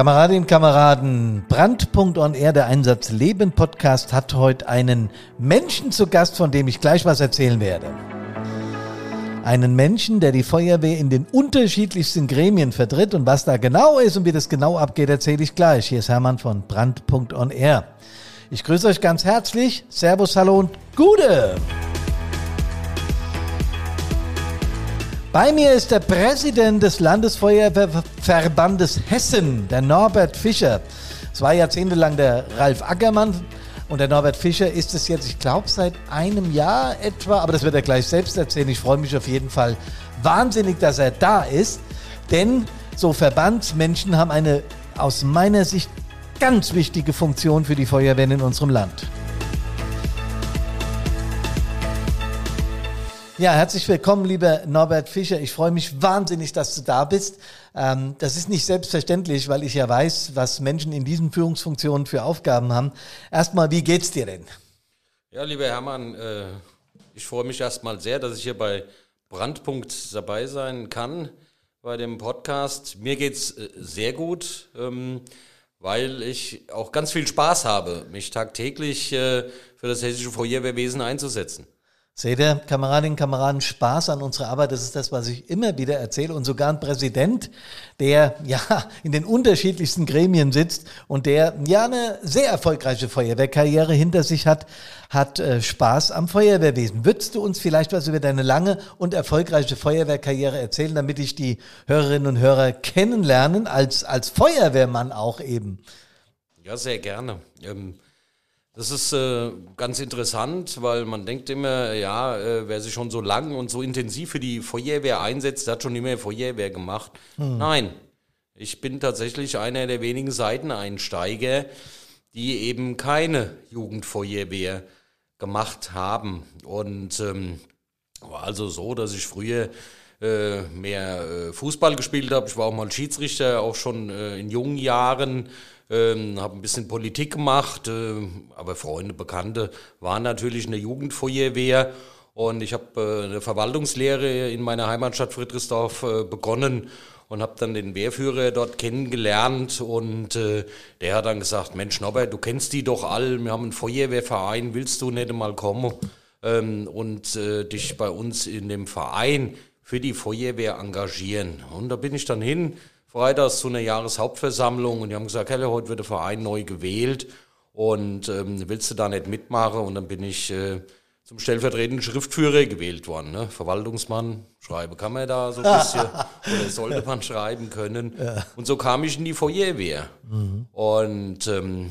Kameradinnen und Kameraden, Brand.on-Air, der Einsatz Leben Podcast, hat heute einen Menschen zu Gast, von dem ich gleich was erzählen werde. Einen Menschen, der die Feuerwehr in den unterschiedlichsten Gremien vertritt und was da genau ist und wie das genau abgeht, erzähle ich gleich. Hier ist Hermann von Brand.on-Air. Ich grüße euch ganz herzlich. Servus, hallo und Gute! Bei mir ist der Präsident des Landesfeuerwehrverbandes Hessen, der Norbert Fischer. Es war jahrzehntelang der Ralf Ackermann und der Norbert Fischer ist es jetzt, ich glaube, seit einem Jahr etwa, aber das wird er gleich selbst erzählen. Ich freue mich auf jeden Fall wahnsinnig, dass er da ist, denn so Verbandsmenschen haben eine aus meiner Sicht ganz wichtige Funktion für die Feuerwehren in unserem Land. Ja, herzlich willkommen, lieber Norbert Fischer. Ich freue mich wahnsinnig, dass du da bist. Ähm, das ist nicht selbstverständlich, weil ich ja weiß, was Menschen in diesen Führungsfunktionen für Aufgaben haben. Erstmal, wie geht's dir denn? Ja, lieber Hermann, äh, ich freue mich erstmal sehr, dass ich hier bei Brandpunkt dabei sein kann bei dem Podcast. Mir geht's äh, sehr gut, ähm, weil ich auch ganz viel Spaß habe, mich tagtäglich äh, für das hessische Feuerwehrwesen einzusetzen. Seht ihr, Kameradinnen und Kameraden, Spaß an unserer Arbeit, das ist das, was ich immer wieder erzähle. Und sogar ein Präsident, der ja in den unterschiedlichsten Gremien sitzt und der ja eine sehr erfolgreiche Feuerwehrkarriere hinter sich hat, hat äh, Spaß am Feuerwehrwesen. Würdest du uns vielleicht was über deine lange und erfolgreiche Feuerwehrkarriere erzählen, damit ich die Hörerinnen und Hörer kennenlernen, als, als Feuerwehrmann auch eben? Ja, sehr gerne. Ähm das ist äh, ganz interessant, weil man denkt immer, ja, äh, wer sich schon so lang und so intensiv für die Feuerwehr einsetzt, hat schon immer Feuerwehr gemacht. Hm. Nein, ich bin tatsächlich einer der wenigen Seiteneinsteiger, die eben keine Jugendfeuerwehr gemacht haben. Und ähm, war also so, dass ich früher äh, mehr äh, Fußball gespielt habe. Ich war auch mal Schiedsrichter, auch schon äh, in jungen Jahren. Ähm, habe ein bisschen Politik gemacht, äh, aber Freunde, Bekannte waren natürlich in der Jugendfeuerwehr. Und ich habe äh, eine Verwaltungslehre in meiner Heimatstadt Friedrichsdorf äh, begonnen und habe dann den Wehrführer dort kennengelernt. Und äh, der hat dann gesagt, Mensch Norbert, du kennst die doch alle, wir haben einen Feuerwehrverein, willst du nicht mal kommen ähm, und äh, dich bei uns in dem Verein für die Feuerwehr engagieren? Und da bin ich dann hin, freitags zu einer Jahreshauptversammlung und die haben gesagt, Helle, heute wird der Verein neu gewählt und ähm, willst du da nicht mitmachen? Und dann bin ich äh, zum stellvertretenden Schriftführer gewählt worden. Ne? Verwaltungsmann, schreiben kann man da so ein bisschen oder sollte man schreiben können. Ja. Und so kam ich in die Feuerwehr mhm. und ähm,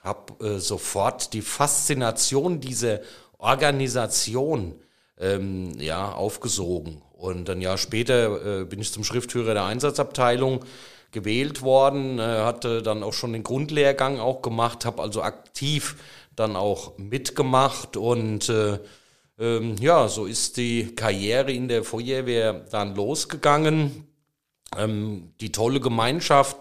habe äh, sofort die Faszination dieser Organisation ähm, ja, aufgesogen. Und ein Jahr später äh, bin ich zum Schriftführer der Einsatzabteilung gewählt worden, äh, hatte dann auch schon den Grundlehrgang auch gemacht, habe also aktiv dann auch mitgemacht und äh, ähm, ja, so ist die Karriere in der Feuerwehr dann losgegangen. Ähm, die tolle Gemeinschaft,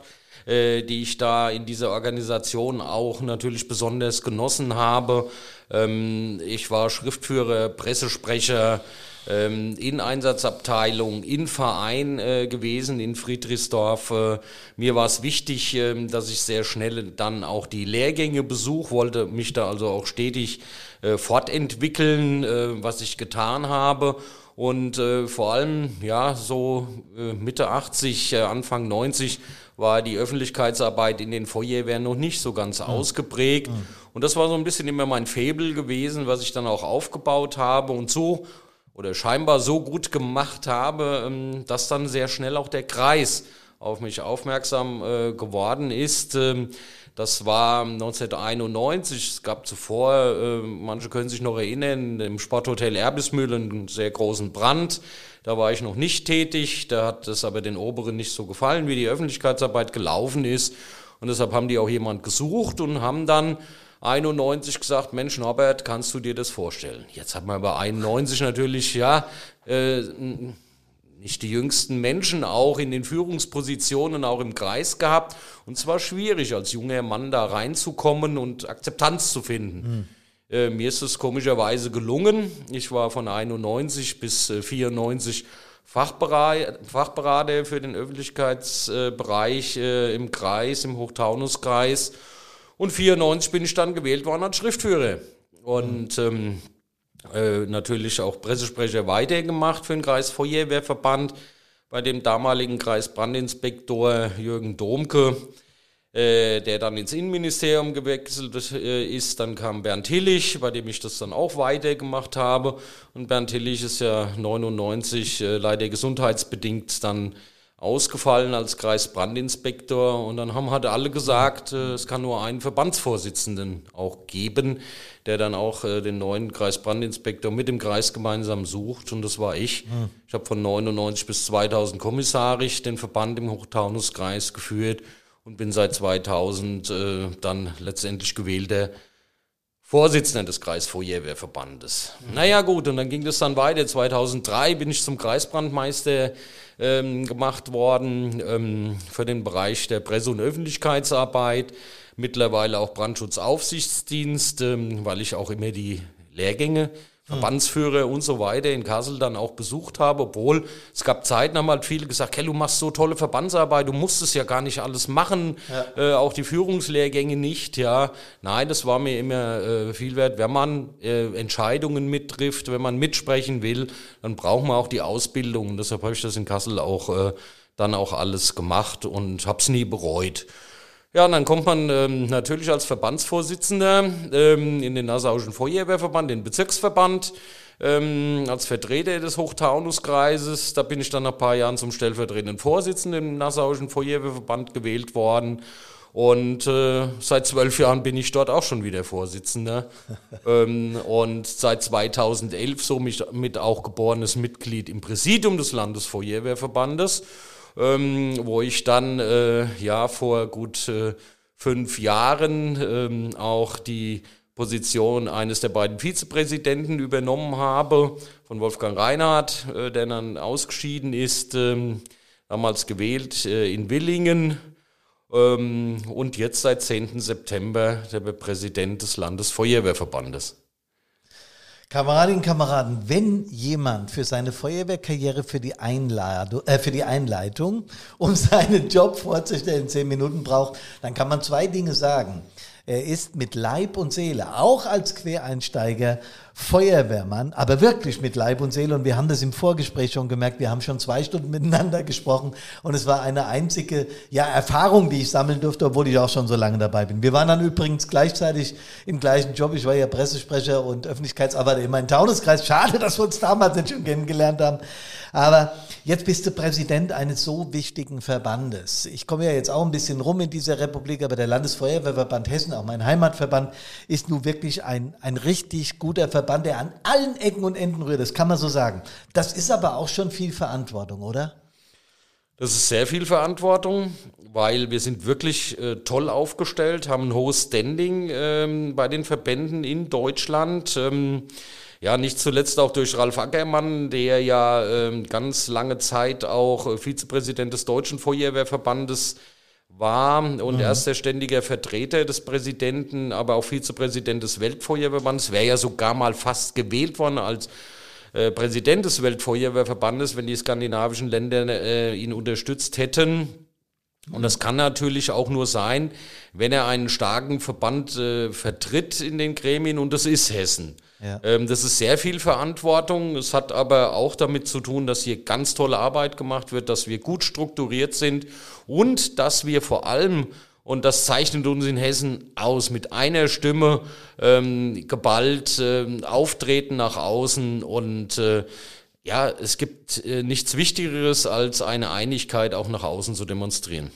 äh, die ich da in dieser Organisation auch natürlich besonders genossen habe. Ähm, ich war Schriftführer, Pressesprecher, in Einsatzabteilung, in Verein äh, gewesen in Friedrichsdorf. Äh, mir war es wichtig, äh, dass ich sehr schnell dann auch die Lehrgänge besuche, wollte mich da also auch stetig äh, fortentwickeln, äh, was ich getan habe. Und äh, vor allem, ja, so äh, Mitte 80, äh, Anfang 90 war die Öffentlichkeitsarbeit in den Feuerwehren noch nicht so ganz mhm. ausgeprägt. Mhm. Und das war so ein bisschen immer mein Faible gewesen, was ich dann auch aufgebaut habe. Und so oder scheinbar so gut gemacht habe, ähm, dass dann sehr schnell auch der Kreis auf mich aufmerksam äh, geworden ist. Ähm, das war 1991. Es gab zuvor, äh, manche können sich noch erinnern, im Sporthotel Erbismühl einen sehr großen Brand. Da war ich noch nicht tätig. Da hat es aber den Oberen nicht so gefallen, wie die Öffentlichkeitsarbeit gelaufen ist. Und deshalb haben die auch jemand gesucht und haben dann 91 gesagt, Mensch Norbert, kannst du dir das vorstellen? Jetzt hat man aber 91 natürlich, ja, äh, nicht die jüngsten Menschen auch in den Führungspositionen, auch im Kreis gehabt. Und zwar schwierig, als junger Mann da reinzukommen und Akzeptanz zu finden. Mhm. Äh, mir ist es komischerweise gelungen. Ich war von 91 bis äh, 94 Fachberater, Fachberater für den Öffentlichkeitsbereich äh, im Kreis, im Hochtaunuskreis. Und 94 bin ich dann gewählt worden als Schriftführer. Und ähm, äh, natürlich auch Pressesprecher weitergemacht für den Kreisfeuerwehrverband bei dem damaligen Kreisbrandinspektor Jürgen Domke, äh, der dann ins Innenministerium gewechselt äh, ist. Dann kam Bernd Hillig, bei dem ich das dann auch weitergemacht habe. Und Bernd Hillig ist ja 99 äh, leider gesundheitsbedingt dann ausgefallen als Kreisbrandinspektor und dann haben halt alle gesagt, äh, es kann nur einen Verbandsvorsitzenden auch geben, der dann auch äh, den neuen Kreisbrandinspektor mit dem Kreis gemeinsam sucht und das war ich. Hm. Ich habe von 99 bis 2000 kommissarisch den Verband im Hochtaunuskreis geführt und bin seit 2000 äh, dann letztendlich gewählter Vorsitzender des Kreisfeuerwehrverbandes. Mhm. Naja gut, und dann ging das dann weiter. 2003 bin ich zum Kreisbrandmeister ähm, gemacht worden ähm, für den Bereich der Presse- und Öffentlichkeitsarbeit. Mittlerweile auch Brandschutzaufsichtsdienst, ähm, weil ich auch immer die Lehrgänge Verbandsführer und so weiter in Kassel dann auch besucht habe, obwohl es gab Zeiten, haben halt viele gesagt, hey, du machst so tolle Verbandsarbeit, du musst es ja gar nicht alles machen, ja. äh, auch die Führungslehrgänge nicht, ja. Nein, das war mir immer äh, viel wert. Wenn man äh, Entscheidungen mittrifft, wenn man mitsprechen will, dann braucht man auch die Ausbildung. Und deshalb habe ich das in Kassel auch äh, dann auch alles gemacht und habe es nie bereut. Ja, und dann kommt man ähm, natürlich als Verbandsvorsitzender ähm, in den Nassauischen Feuerwehrverband, den Bezirksverband, ähm, als Vertreter des Hochtaunuskreises. Da bin ich dann nach ein paar Jahren zum stellvertretenden Vorsitzenden im Nassauischen Feuerwehrverband gewählt worden. Und äh, seit zwölf Jahren bin ich dort auch schon wieder Vorsitzender. ähm, und seit 2011 somit mit auch geborenes Mitglied im Präsidium des Landesfeuerwehrverbandes ähm, wo ich dann äh, ja vor gut äh, fünf Jahren ähm, auch die Position eines der beiden Vizepräsidenten übernommen habe, von Wolfgang Reinhardt, äh, der dann ausgeschieden ist, ähm, damals gewählt äh, in Willingen ähm, und jetzt seit 10. September der Präsident des Landesfeuerwehrverbandes. Kameradinnen und Kameraden, wenn jemand für seine Feuerwehrkarriere für die, Einladung, äh, für die Einleitung, um seinen Job vorzustellen, zehn Minuten braucht, dann kann man zwei Dinge sagen. Er ist mit Leib und Seele, auch als Quereinsteiger, Feuerwehrmann, aber wirklich mit Leib und Seele. Und wir haben das im Vorgespräch schon gemerkt. Wir haben schon zwei Stunden miteinander gesprochen und es war eine einzige ja, Erfahrung, die ich sammeln durfte, obwohl ich auch schon so lange dabei bin. Wir waren dann übrigens gleichzeitig im gleichen Job. Ich war ja Pressesprecher und Öffentlichkeitsarbeiter in meinem Taunuskreis. Schade, dass wir uns damals nicht schon kennengelernt haben. Aber jetzt bist du Präsident eines so wichtigen Verbandes. Ich komme ja jetzt auch ein bisschen rum in dieser Republik, aber der Landesfeuerwehrverband Hessen, auch mein Heimatverband, ist nun wirklich ein, ein richtig guter Verband, der an allen Ecken und Enden rührt. Das kann man so sagen. Das ist aber auch schon viel Verantwortung, oder? Das ist sehr viel Verantwortung, weil wir sind wirklich äh, toll aufgestellt, haben ein hohes Standing ähm, bei den Verbänden in Deutschland. Ähm, ja, nicht zuletzt auch durch Ralf Ackermann, der ja äh, ganz lange Zeit auch äh, Vizepräsident des Deutschen Feuerwehrverbandes war und mhm. erster ständiger Vertreter des Präsidenten, aber auch Vizepräsident des Weltfeuerwehrverbandes, wäre ja sogar mal fast gewählt worden als äh, Präsident des Weltfeuerwehrverbandes, wenn die skandinavischen Länder äh, ihn unterstützt hätten. Und das kann natürlich auch nur sein, wenn er einen starken Verband äh, vertritt in den Gremien und das ist Hessen. Ja. Ähm, das ist sehr viel Verantwortung. Es hat aber auch damit zu tun, dass hier ganz tolle Arbeit gemacht wird, dass wir gut strukturiert sind und dass wir vor allem und das zeichnet uns in Hessen aus mit einer Stimme ähm, geballt ähm, auftreten nach außen und äh, ja, es gibt äh, nichts Wichtigeres als eine Einigkeit auch nach außen zu demonstrieren.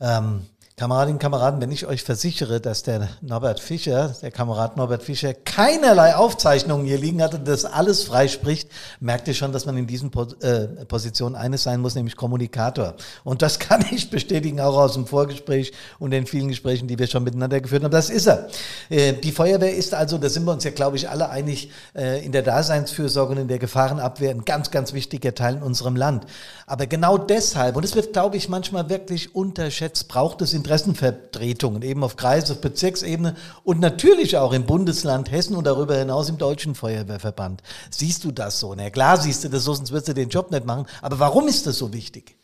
Ähm, Kameradinnen und Kameraden, wenn ich euch versichere, dass der Norbert Fischer, der Kamerad Norbert Fischer, keinerlei Aufzeichnungen hier liegen hat und das alles frei spricht, merkt ihr schon, dass man in diesen äh, Positionen eines sein muss, nämlich Kommunikator. Und das kann ich bestätigen, auch aus dem Vorgespräch und den vielen Gesprächen, die wir schon miteinander geführt haben. Das ist er. Äh, die Feuerwehr ist also, da sind wir uns ja, glaube ich, alle einig, äh, in der Daseinsfürsorge und in der Gefahrenabwehr ein ganz, ganz wichtiger Teil in unserem Land. Aber genau deshalb, und es wird, glaube ich, manchmal wirklich unterschätzt, braucht es in Interessenvertretungen, eben auf Kreis-, auf Bezirksebene und natürlich auch im Bundesland Hessen und darüber hinaus im Deutschen Feuerwehrverband. Siehst du das so? Na klar siehst du das so, sonst wirst du den Job nicht machen. Aber warum ist das so wichtig?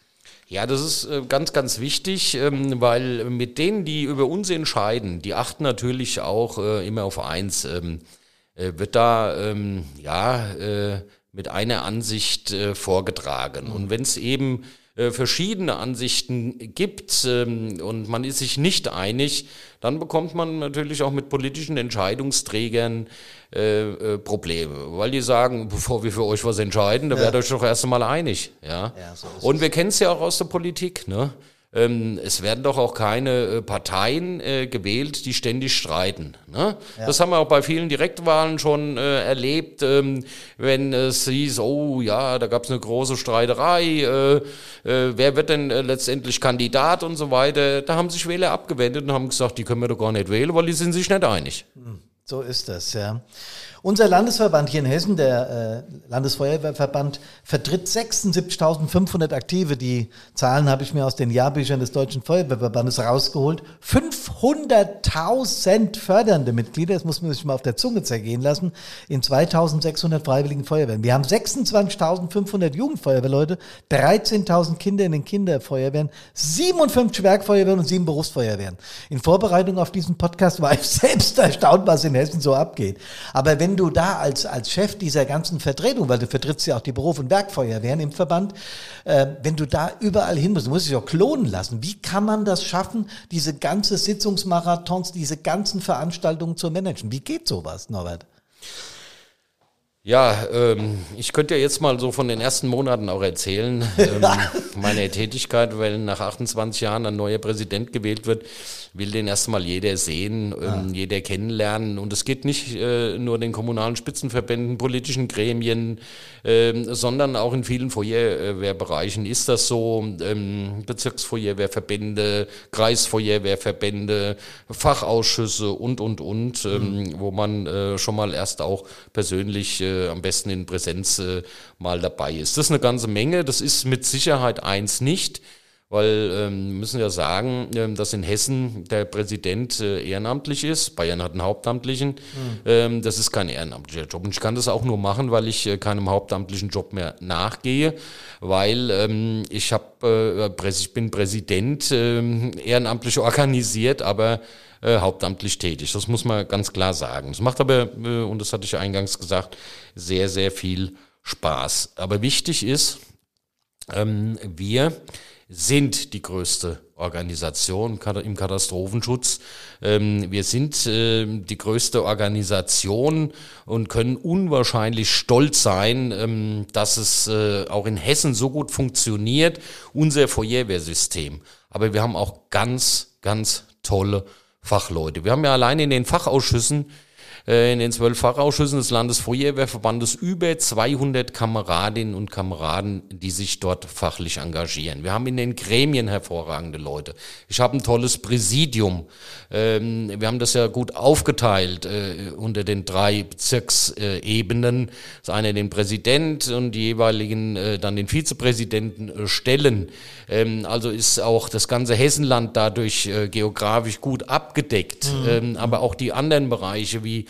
Ja, das ist äh, ganz, ganz wichtig, ähm, weil mit denen, die über uns entscheiden, die achten natürlich auch äh, immer auf eins. Ähm, äh, wird da, ähm, ja, mit einer Ansicht vorgetragen. Und wenn es eben äh, verschiedene Ansichten gibt ähm, und man ist sich nicht einig, dann bekommt man natürlich auch mit politischen Entscheidungsträgern äh, äh, Probleme, weil die sagen, bevor wir für euch was entscheiden, da ja. werdet euch doch erst einmal einig. Ja, ja so und wir kennen es ja auch aus der Politik. Ne? Ähm, es werden doch auch keine äh, Parteien äh, gewählt, die ständig streiten. Ne? Ja. Das haben wir auch bei vielen Direktwahlen schon äh, erlebt, ähm, wenn es hieß, oh ja, da gab es eine große Streiterei, äh, äh, wer wird denn äh, letztendlich Kandidat und so weiter. Da haben sich Wähler abgewendet und haben gesagt, die können wir doch gar nicht wählen, weil die sind sich nicht einig. Hm, so ist das, ja. Unser Landesverband hier in Hessen, der äh, Landesfeuerwehrverband, vertritt 76.500 Aktive. Die Zahlen habe ich mir aus den Jahrbüchern des Deutschen Feuerwehrverbandes rausgeholt. 500.000 fördernde Mitglieder, das muss man sich mal auf der Zunge zergehen lassen, in 2.600 freiwilligen Feuerwehren. Wir haben 26.500 Jugendfeuerwehrleute, 13.000 Kinder in den Kinderfeuerwehren, 57 Werkfeuerwehren und 7 Berufsfeuerwehren. In Vorbereitung auf diesen Podcast war ich selbst erstaunt, was in Hessen so abgeht. Aber wenn wenn du da als, als Chef dieser ganzen Vertretung, weil du vertrittst ja auch die Beruf- und Werkfeuerwehren im Verband, äh, wenn du da überall hin musst, du musst dich auch klonen lassen. Wie kann man das schaffen, diese ganze Sitzungsmarathons, diese ganzen Veranstaltungen zu managen? Wie geht sowas, Norbert? Ja, ähm, ich könnte ja jetzt mal so von den ersten Monaten auch erzählen, ähm, meine Tätigkeit, weil nach 28 Jahren ein neuer Präsident gewählt wird will den erstmal jeder sehen, ähm, ah. jeder kennenlernen. Und es geht nicht äh, nur den kommunalen Spitzenverbänden, politischen Gremien, ähm, sondern auch in vielen Feuerwehrbereichen ist das so. Ähm, Bezirksfeuerwehrverbände, Kreisfeuerwehrverbände, Fachausschüsse und, und, und, ähm, mhm. wo man äh, schon mal erst auch persönlich äh, am besten in Präsenz äh, mal dabei ist. Das ist eine ganze Menge. Das ist mit Sicherheit eins nicht weil ähm, müssen ja sagen, ähm, dass in Hessen der Präsident äh, ehrenamtlich ist. Bayern hat einen Hauptamtlichen. Mhm. Ähm, das ist kein ehrenamtlicher Job. Und ich kann das auch nur machen, weil ich äh, keinem hauptamtlichen Job mehr nachgehe, weil ähm, ich habe, äh, ich bin Präsident, äh, ehrenamtlich organisiert, aber äh, hauptamtlich tätig. Das muss man ganz klar sagen. Das macht aber, äh, und das hatte ich eingangs gesagt, sehr, sehr viel Spaß. Aber wichtig ist, ähm, wir sind die größte Organisation im Katastrophenschutz. Ähm, wir sind ähm, die größte Organisation und können unwahrscheinlich stolz sein, ähm, dass es äh, auch in Hessen so gut funktioniert, unser Feuerwehrsystem. Aber wir haben auch ganz, ganz tolle Fachleute. Wir haben ja allein in den Fachausschüssen in den zwölf Fachausschüssen des Landesfeuerwehrverbandes über 200 Kameradinnen und Kameraden, die sich dort fachlich engagieren. Wir haben in den Gremien hervorragende Leute. Ich habe ein tolles Präsidium. Ähm, wir haben das ja gut aufgeteilt äh, unter den drei Bezirksebenen. Das eine den Präsident und die jeweiligen äh, dann den Vizepräsidenten stellen. Ähm, also ist auch das ganze Hessenland dadurch geografisch gut abgedeckt. Mhm. Ähm, aber auch die anderen Bereiche wie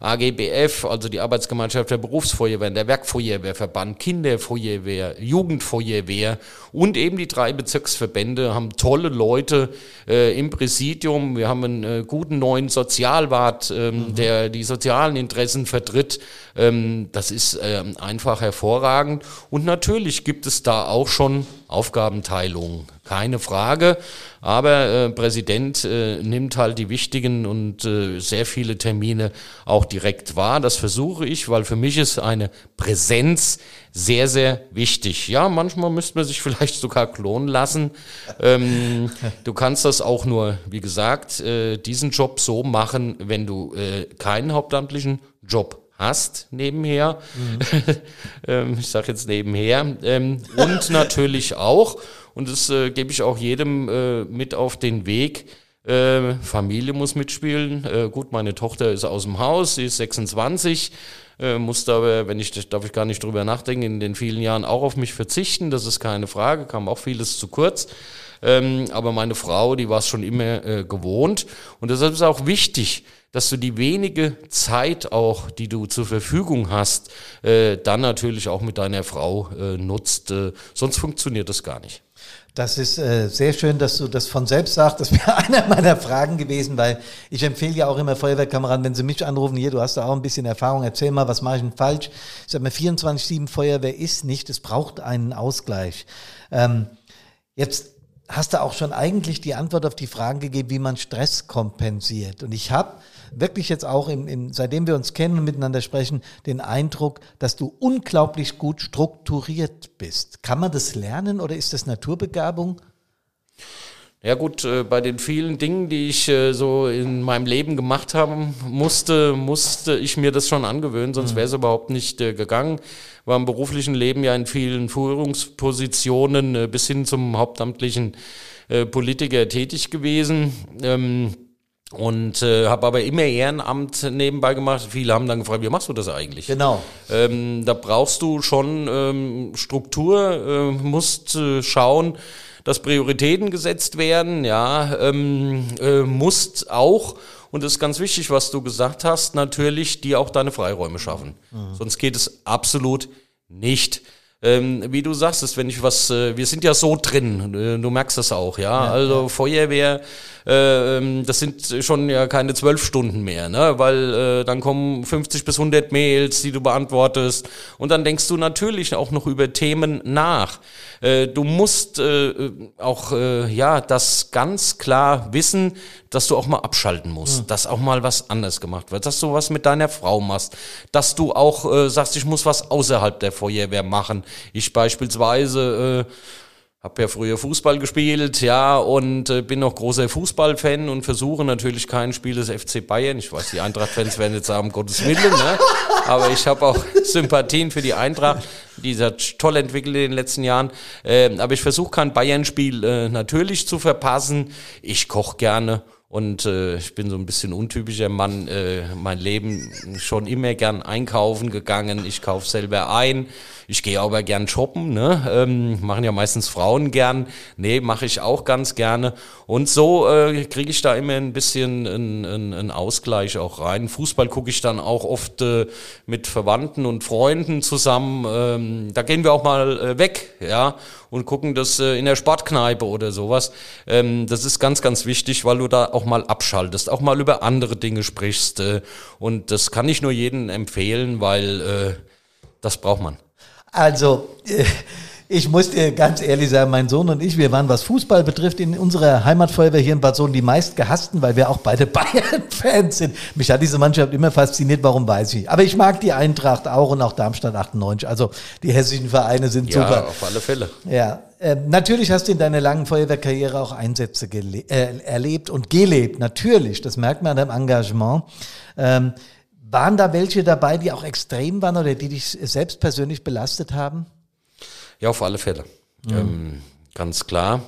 AGBF, also die Arbeitsgemeinschaft der Berufsfeuerwehr, der Werkfeuerwehrverband, Kinderfeuerwehr, Jugendfeuerwehr und eben die drei Bezirksverbände haben tolle Leute äh, im Präsidium. Wir haben einen äh, guten neuen Sozialwart, ähm, mhm. der die sozialen Interessen vertritt. Ähm, das ist ähm, einfach hervorragend. Und natürlich gibt es da auch schon Aufgabenteilungen, keine Frage. Aber äh, Präsident äh, nimmt halt die wichtigen und äh, sehr viele Termine auch direkt wahr. Das versuche ich, weil für mich ist eine Präsenz sehr, sehr wichtig. Ja, manchmal müsste man sich vielleicht sogar klonen lassen. Ähm, du kannst das auch nur, wie gesagt, äh, diesen Job so machen, wenn du äh, keinen hauptamtlichen Job hast nebenher. Mhm. ähm, ich sage jetzt nebenher. Ähm, und natürlich auch, und das äh, gebe ich auch jedem äh, mit auf den Weg, äh, Familie muss mitspielen. Äh, gut, meine Tochter ist aus dem Haus, sie ist 26. äh, musste aber, wenn ich, darf ich gar nicht drüber nachdenken, in den vielen Jahren auch auf mich verzichten, das ist keine Frage, kam auch vieles zu kurz. Ähm, aber meine Frau, die war es schon immer äh, gewohnt. Und deshalb ist auch wichtig, dass du die wenige Zeit auch, die du zur Verfügung hast, äh, dann natürlich auch mit deiner Frau äh, nutzt. Äh, sonst funktioniert das gar nicht. Das ist äh, sehr schön, dass du das von selbst sagst. Das wäre einer meiner Fragen gewesen, weil ich empfehle ja auch immer Feuerwehrkameraden, wenn sie mich anrufen, hier, du hast da auch ein bisschen Erfahrung, erzähl mal, was mache ich denn falsch? Ich sage mir, 24-7 Feuerwehr ist nicht, es braucht einen Ausgleich. Ähm, jetzt hast du auch schon eigentlich die Antwort auf die Fragen gegeben, wie man Stress kompensiert. Und ich habe wirklich jetzt auch, in, in, seitdem wir uns kennen und miteinander sprechen, den Eindruck, dass du unglaublich gut strukturiert bist. Kann man das lernen oder ist das Naturbegabung? Ja gut, äh, bei den vielen Dingen, die ich äh, so in meinem Leben gemacht haben musste, musste ich mir das schon angewöhnen, sonst mhm. wäre es überhaupt nicht äh, gegangen. War im beruflichen Leben ja in vielen Führungspositionen bis hin zum hauptamtlichen Politiker tätig gewesen. Ähm, und äh, habe aber immer Ehrenamt nebenbei gemacht. Viele haben dann gefragt, wie machst du das eigentlich? Genau. Ähm, da brauchst du schon ähm, Struktur, äh, musst äh, schauen, dass Prioritäten gesetzt werden, ja, ähm, äh, musst auch, und das ist ganz wichtig, was du gesagt hast, natürlich dir auch deine Freiräume schaffen. Mhm. Sonst geht es absolut nicht. Ähm, wie du sagst, ist, wenn ich was, äh, wir sind ja so drin, äh, du merkst das auch, ja. ja also ja. Feuerwehr, äh, ähm, das sind schon ja keine zwölf Stunden mehr, ne? Weil äh, dann kommen 50 bis 100 Mails, die du beantwortest und dann denkst du natürlich auch noch über Themen nach. Äh, du musst auch ja das ganz klar wissen, dass du auch mal abschalten musst, mhm. dass auch mal was anders gemacht wird, dass du was mit deiner Frau machst, dass du auch sagst, ich muss was außerhalb der Feuerwehr machen. Ich beispielsweise äh, habe ja früher Fußball gespielt, ja, und äh, bin noch großer Fußballfan und versuche natürlich kein Spiel des FC Bayern. Ich weiß, die Eintracht-Fans werden jetzt sagen, Gottes Willen, ne? aber ich habe auch Sympathien für die Eintracht. Die hat toll entwickelt in den letzten Jahren. Äh, aber ich versuche kein Bayern-Spiel äh, natürlich zu verpassen. Ich koche gerne und äh, ich bin so ein bisschen untypischer Mann. Äh, mein Leben schon immer gern einkaufen gegangen. Ich kaufe selber ein. Ich gehe aber gern shoppen. Ne? Ähm, machen ja meistens Frauen gern. Nee, mache ich auch ganz gerne. Und so äh, kriege ich da immer ein bisschen einen, einen Ausgleich auch rein. Fußball gucke ich dann auch oft äh, mit Verwandten und Freunden zusammen. Ähm, da gehen wir auch mal äh, weg, ja, und gucken das äh, in der Sportkneipe oder sowas. Ähm, das ist ganz, ganz wichtig, weil du da auch mal abschaltest, auch mal über andere Dinge sprichst. Äh, und das kann ich nur jedem empfehlen, weil äh, das braucht man. Also, äh, ich muss dir ganz ehrlich sagen, mein Sohn und ich, wir waren, was Fußball betrifft, in unserer Heimatfeuerwehr hier in Bad Sohn die meist gehassten, weil wir auch beide Bayern-Fans sind. Mich hat diese Mannschaft immer fasziniert, warum weiß ich. Aber ich mag die Eintracht auch und auch Darmstadt 98. Also die hessischen Vereine sind ja, super. Ja, auf alle Fälle. Ja, äh, natürlich hast du in deiner langen Feuerwehrkarriere auch Einsätze äh, erlebt und gelebt. Natürlich, das merkt man an deinem Engagement. Ähm, waren da welche dabei, die auch extrem waren oder die dich selbst persönlich belastet haben? Ja, auf alle Fälle. Mhm. Ähm, ganz klar.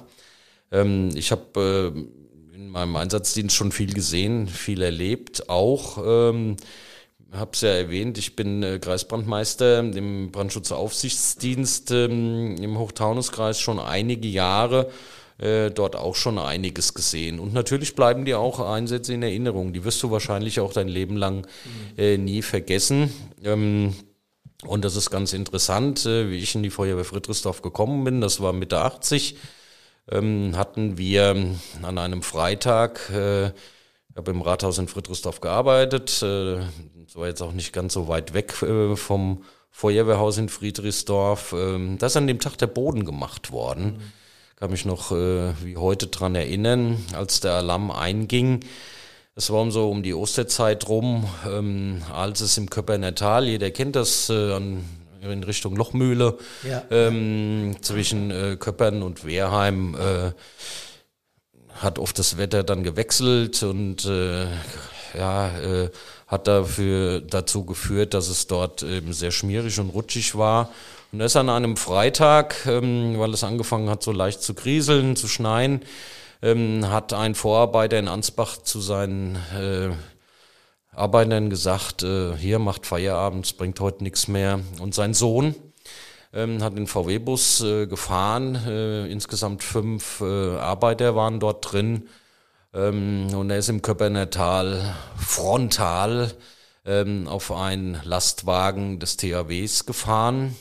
Ähm, ich habe äh, in meinem Einsatzdienst schon viel gesehen, viel erlebt, auch. Ähm, habe es ja erwähnt, ich bin äh, Kreisbrandmeister im Brandschutzaufsichtsdienst ähm, im Hochtaunuskreis schon einige Jahre äh, dort auch schon einiges gesehen. Und natürlich bleiben dir auch Einsätze in Erinnerung. Die wirst du wahrscheinlich auch dein Leben lang äh, nie vergessen. Ähm, und das ist ganz interessant, äh, wie ich in die Feuerwehr Friedrichsdorf gekommen bin. Das war Mitte 80. Ähm, hatten wir an einem Freitag, äh, ich habe im Rathaus in Friedrichsdorf gearbeitet. Äh, das war jetzt auch nicht ganz so weit weg äh, vom Feuerwehrhaus in Friedrichsdorf. Ähm, da ist an dem Tag der Boden gemacht worden. Mhm kann mich noch äh, wie heute dran erinnern, als der Alarm einging. Es war um so um die Osterzeit rum, ähm, als es im Köpernertal, jeder kennt das, äh, an, in Richtung Lochmühle, ja. ähm, zwischen äh, Köppern und Wehrheim, äh, hat oft das Wetter dann gewechselt und äh, ja, äh, hat dafür dazu geführt, dass es dort eben sehr schmierig und rutschig war. Und das an einem Freitag, ähm, weil es angefangen hat, so leicht zu kriseln, zu schneien, ähm, hat ein Vorarbeiter in Ansbach zu seinen äh, Arbeitern gesagt, äh, hier macht Feierabend, es bringt heute nichts mehr. Und sein Sohn ähm, hat den VW-Bus äh, gefahren. Äh, insgesamt fünf äh, Arbeiter waren dort drin. Ähm, und er ist im Köppernertal frontal ähm, auf einen Lastwagen des THWs gefahren.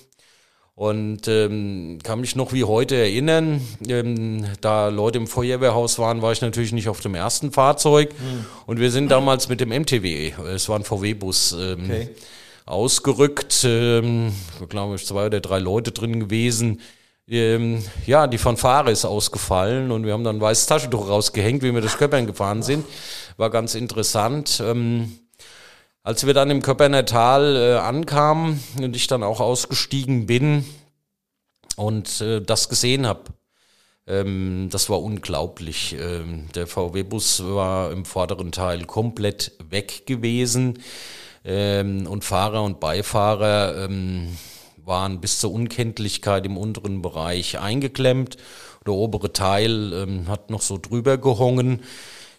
Und ähm, kann mich noch wie heute erinnern, ähm, da Leute im Feuerwehrhaus waren, war ich natürlich nicht auf dem ersten Fahrzeug. Mhm. Und wir sind damals mit dem MTW, es war ein VW-Bus, ähm, okay. ausgerückt. Ähm, glaube ich, zwei oder drei Leute drin gewesen. Ähm, ja, die Fanfare ist ausgefallen und wir haben dann ein weißes Taschentuch rausgehängt, wie wir durch Köppern gefahren sind. War ganz interessant. Ähm, als wir dann im Köpperner Tal äh, ankamen und ich dann auch ausgestiegen bin und äh, das gesehen habe, ähm, das war unglaublich. Ähm, der VW-Bus war im vorderen Teil komplett weg gewesen ähm, und Fahrer und Beifahrer ähm, waren bis zur Unkenntlichkeit im unteren Bereich eingeklemmt. Der obere Teil ähm, hat noch so drüber gehongen.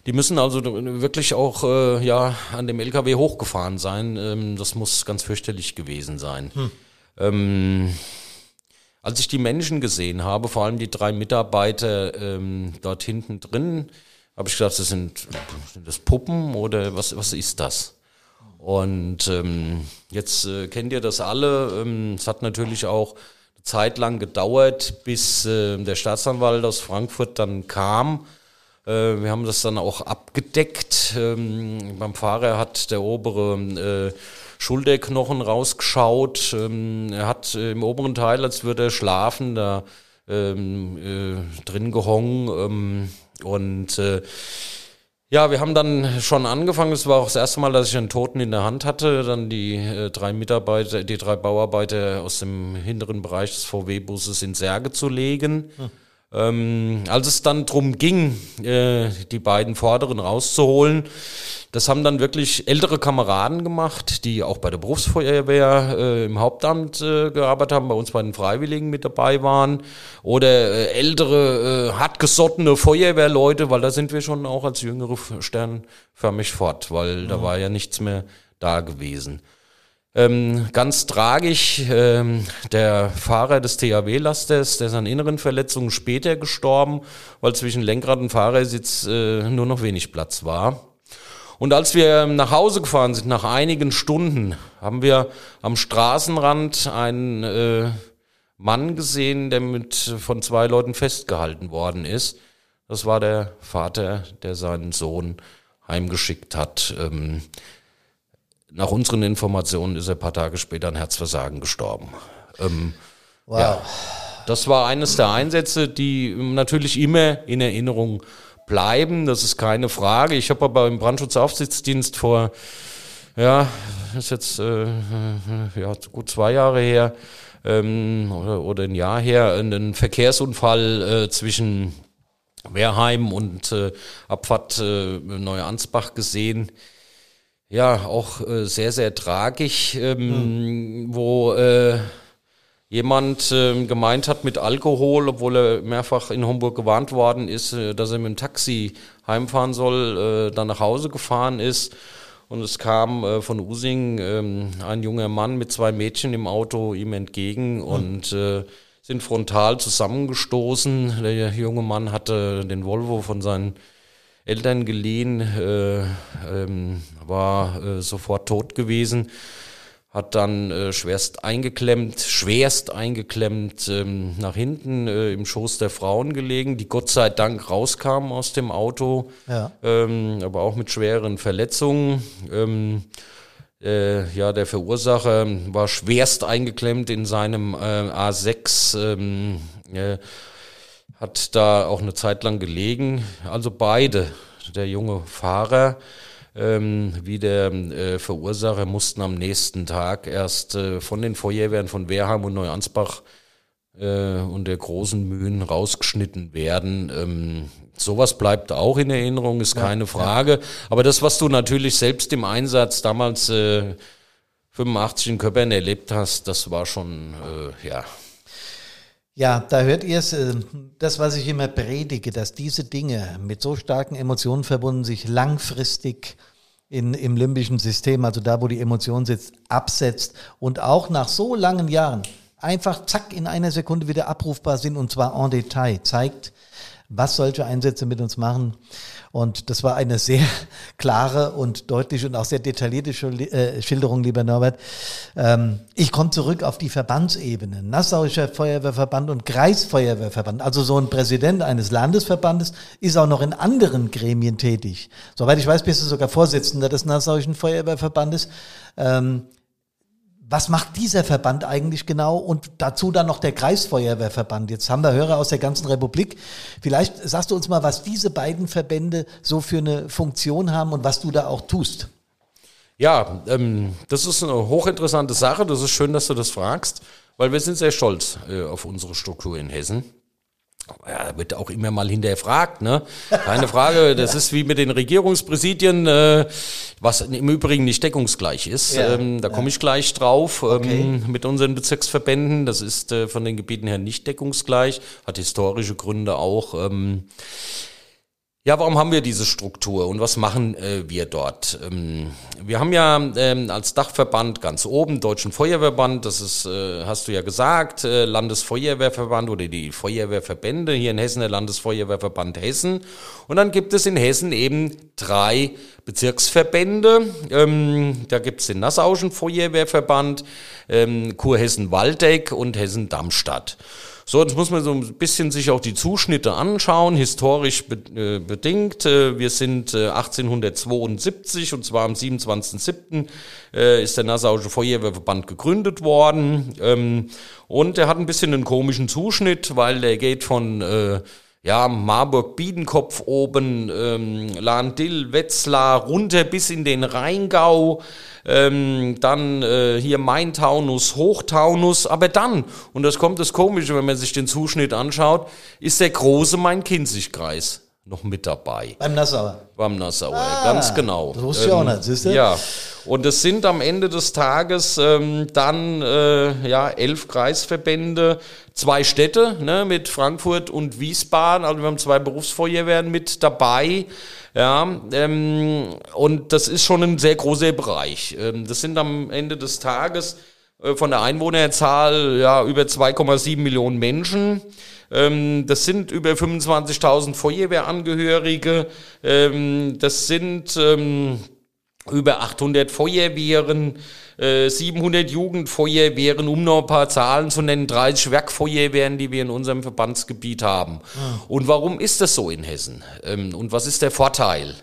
Die müssen also wirklich auch äh, ja, an dem LKW hochgefahren sein. Ähm, das muss ganz fürchterlich gewesen sein. Hm. Ähm, als ich die Menschen gesehen habe, vor allem die drei Mitarbeiter ähm, dort hinten drin, habe ich gedacht, das sind, sind das Puppen oder was, was ist das? Und ähm, jetzt äh, kennt ihr das alle. Ähm, es hat natürlich auch eine Zeit lang gedauert, bis äh, der Staatsanwalt aus Frankfurt dann kam wir haben das dann auch abgedeckt. Ähm, beim Fahrer hat der obere äh, Schulterknochen rausgeschaut. Ähm, er hat äh, im oberen Teil, als würde er schlafen, da ähm, äh, drin gehongen. Und äh, ja, wir haben dann schon angefangen. Es war auch das erste Mal, dass ich einen Toten in der Hand hatte. Dann die äh, drei Mitarbeiter, die drei Bauarbeiter aus dem hinteren Bereich des VW-Busses in Särge zu legen. Hm. Ähm, als es dann drum ging, äh, die beiden Vorderen rauszuholen, das haben dann wirklich ältere Kameraden gemacht, die auch bei der Berufsfeuerwehr äh, im Hauptamt äh, gearbeitet haben, bei uns bei den Freiwilligen mit dabei waren. Oder äh, ältere, äh, hartgesottene Feuerwehrleute, weil da sind wir schon auch als jüngere sternförmig fort, weil da war ja nichts mehr da gewesen. Ähm, ganz tragisch, ähm, der Fahrer des THW-Lasters, der ist an inneren Verletzungen später gestorben, weil zwischen Lenkrad und Fahrersitz äh, nur noch wenig Platz war. Und als wir nach Hause gefahren sind, nach einigen Stunden, haben wir am Straßenrand einen äh, Mann gesehen, der mit von zwei Leuten festgehalten worden ist. Das war der Vater, der seinen Sohn heimgeschickt hat. Ähm, nach unseren Informationen ist er ein paar Tage später an Herzversagen gestorben. Ähm, wow. Ja, das war eines der Einsätze, die natürlich immer in Erinnerung bleiben. Das ist keine Frage. Ich habe aber im Brandschutzaufsichtsdienst vor, ja, ist jetzt äh, ja, gut zwei Jahre her ähm, oder, oder ein Jahr her, einen Verkehrsunfall äh, zwischen Wehrheim und äh, Abfahrt äh, Neuansbach gesehen ja auch äh, sehr, sehr tragisch, ähm, mhm. wo äh, jemand äh, gemeint hat mit Alkohol, obwohl er mehrfach in Homburg gewarnt worden ist, äh, dass er mit dem Taxi heimfahren soll, äh, dann nach Hause gefahren ist. Und es kam äh, von Using ähm, ein junger Mann mit zwei Mädchen im Auto ihm entgegen mhm. und sind frontal zusammengestoßen. Der junge Mann hatte den Volvo von seinen Eltern geliehen, äh, ähm, war äh, sofort tot gewesen, hat dann äh, schwerst eingeklemmt, schwerst eingeklemmt ähm, nach hinten äh, im Schoß der Frauen gelegen, die Gott sei Dank rauskamen aus dem Auto, ja. ähm, aber auch mit schweren Verletzungen. Ähm, äh, ja, der Verursacher war schwerst eingeklemmt in seinem äh, A6. Hat da auch eine Zeit lang gelegen. Also beide, der junge Fahrer ähm, wie der äh, Verursacher, mussten am nächsten Tag erst äh, von den Feuerwehren von Wehrheim und Neuansbach äh, und der großen Mühen rausgeschnitten werden. Ähm, sowas bleibt auch in Erinnerung, ist ja, keine Frage. Ja. Aber das, was du natürlich selbst im Einsatz damals äh, 85 in Köppern erlebt hast, das war schon, äh, ja, ja, da hört ihr es, äh, das, was ich immer predige, dass diese Dinge mit so starken Emotionen verbunden sich langfristig in, im limbischen System, also da, wo die Emotion sitzt, absetzt und auch nach so langen Jahren einfach zack in einer Sekunde wieder abrufbar sind und zwar en Detail zeigt, was solche Einsätze mit uns machen. Und das war eine sehr klare und deutliche und auch sehr detaillierte äh, Schilderung, lieber Norbert. Ähm, ich komme zurück auf die Verbandsebene. Nassauischer Feuerwehrverband und Kreisfeuerwehrverband. Also so ein Präsident eines Landesverbandes ist auch noch in anderen Gremien tätig. Soweit ich weiß, bist du sogar Vorsitzender des Nassauischen Feuerwehrverbandes. Was macht dieser Verband eigentlich genau und dazu dann noch der Kreisfeuerwehrverband. Jetzt haben wir Hörer aus der ganzen Republik. Vielleicht sagst du uns mal, was diese beiden Verbände so für eine Funktion haben und was du da auch tust. Ja, ähm, das ist eine hochinteressante Sache. Das ist schön, dass du das fragst, weil wir sind sehr stolz äh, auf unsere Struktur in Hessen. Ja, wird auch immer mal hinterfragt, ne? Keine Frage. Das ist wie mit den Regierungspräsidien, äh, was im Übrigen nicht deckungsgleich ist. Ja, ähm, da komme ich gleich drauf. Ähm, okay. mit unseren Bezirksverbänden. Das ist äh, von den Gebieten her nicht deckungsgleich, hat historische Gründe auch. Ähm, ja, warum haben wir diese Struktur und was machen äh, wir dort? Ähm, wir haben ja ähm, als Dachverband ganz oben Deutschen Feuerwehrband, das ist, äh, hast du ja gesagt, äh, Landesfeuerwehrverband oder die Feuerwehrverbände, hier in Hessen der Landesfeuerwehrverband Hessen. Und dann gibt es in Hessen eben drei Bezirksverbände. Ähm, da gibt es den Nassauischen Feuerwehrverband, ähm, Kurhessen-Waldeck und Hessen-Darmstadt. So, jetzt muss man so ein bisschen sich auch die Zuschnitte anschauen, historisch be äh, bedingt. Äh, wir sind äh, 1872 und zwar am 27.07. Äh, ist der Nassauische Feuerwehrverband gegründet worden. Ähm, und er hat ein bisschen einen komischen Zuschnitt, weil der geht von äh, ja, Marburg, Biedenkopf oben, ähm, Lahndill, Wetzlar, runter bis in den Rheingau, ähm, dann äh, hier Main-Taunus, Hochtaunus, aber dann, und das kommt das Komische, wenn man sich den Zuschnitt anschaut, ist der große Main-Kinzig-Kreis noch mit dabei. Beim Nassauer. Beim Nassauer, ah, ganz genau. Das wusste ich ähm, auch nicht, siehst du? Ja. Und es sind am Ende des Tages ähm, dann äh, ja elf Kreisverbände, zwei Städte ne, mit Frankfurt und Wiesbaden. Also wir haben zwei Berufsfeuerwehren mit dabei. Ja, ähm, und das ist schon ein sehr großer Bereich. Ähm, das sind am Ende des Tages von der Einwohnerzahl ja über 2,7 Millionen Menschen. Ähm, das sind über 25.000 Feuerwehrangehörige. Ähm, das sind ähm, über 800 Feuerwehren, 700 äh, Jugendfeuerwehren, um noch ein paar Zahlen zu nennen, 30 Werkfeuerwehren, die wir in unserem Verbandsgebiet haben. Ah. Und warum ist das so in Hessen? Und was ist der Vorteil?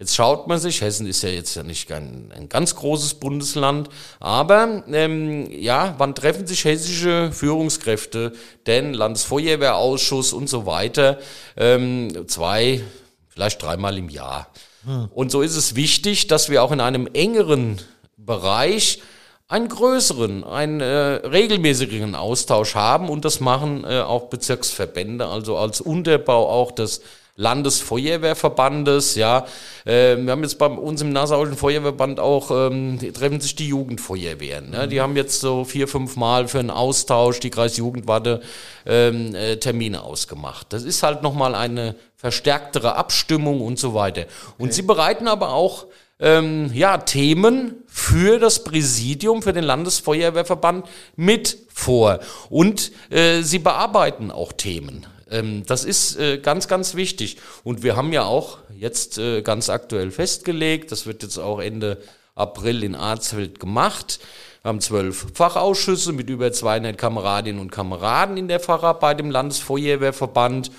Jetzt schaut man sich, Hessen ist ja jetzt ja nicht ein, ein ganz großes Bundesland, aber ähm, ja, wann treffen sich hessische Führungskräfte, denn Landesfeuerwehrausschuss und so weiter, ähm, zwei, vielleicht dreimal im Jahr. Hm. Und so ist es wichtig, dass wir auch in einem engeren Bereich einen größeren, einen äh, regelmäßigeren Austausch haben und das machen äh, auch Bezirksverbände, also als Unterbau auch des Landesfeuerwehrverbandes, ja. Äh, wir haben jetzt bei uns im Nassauischen Feuerwehrband auch, ähm, treffen sich die Jugendfeuerwehren. Ne? Die haben jetzt so vier, fünf Mal für einen Austausch die Kreisjugendwarte ähm, äh, Termine ausgemacht. Das ist halt nochmal eine verstärktere Abstimmung und so weiter. Und okay. sie bereiten aber auch ähm, ja, Themen für das Präsidium, für den Landesfeuerwehrverband mit vor. Und äh, sie bearbeiten auch Themen. Ähm, das ist äh, ganz, ganz wichtig. Und wir haben ja auch jetzt äh, ganz aktuell festgelegt, das wird jetzt auch Ende April in Arzfeld gemacht. Wir haben zwölf Fachausschüsse mit über 200 Kameradinnen und Kameraden in der Facharbeit im Landesfeuerwehrverband.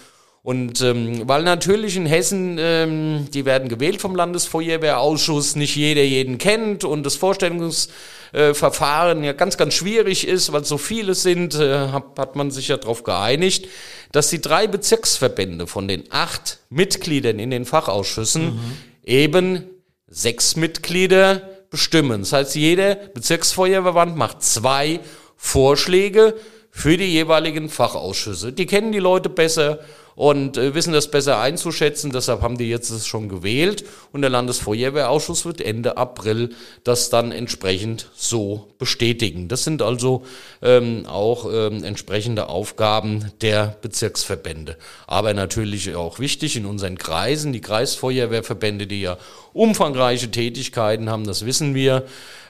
Und ähm, weil natürlich in Hessen, ähm, die werden gewählt vom Landesfeuerwehrausschuss, nicht jeder jeden kennt und das Vorstellungsverfahren äh, ja ganz, ganz schwierig ist, weil so viele sind, äh, hat, hat man sich ja darauf geeinigt, dass die drei Bezirksverbände von den acht Mitgliedern in den Fachausschüssen mhm. eben sechs Mitglieder bestimmen. Das heißt, jeder Bezirksfeuerverband macht zwei Vorschläge für die jeweiligen Fachausschüsse. Die kennen die Leute besser und äh, wissen das besser einzuschätzen. Deshalb haben die jetzt es schon gewählt und der Landesfeuerwehrausschuss wird Ende April das dann entsprechend so bestätigen. Das sind also ähm, auch ähm, entsprechende Aufgaben der Bezirksverbände. Aber natürlich auch wichtig in unseren Kreisen, die Kreisfeuerwehrverbände, die ja umfangreiche Tätigkeiten haben, das wissen wir,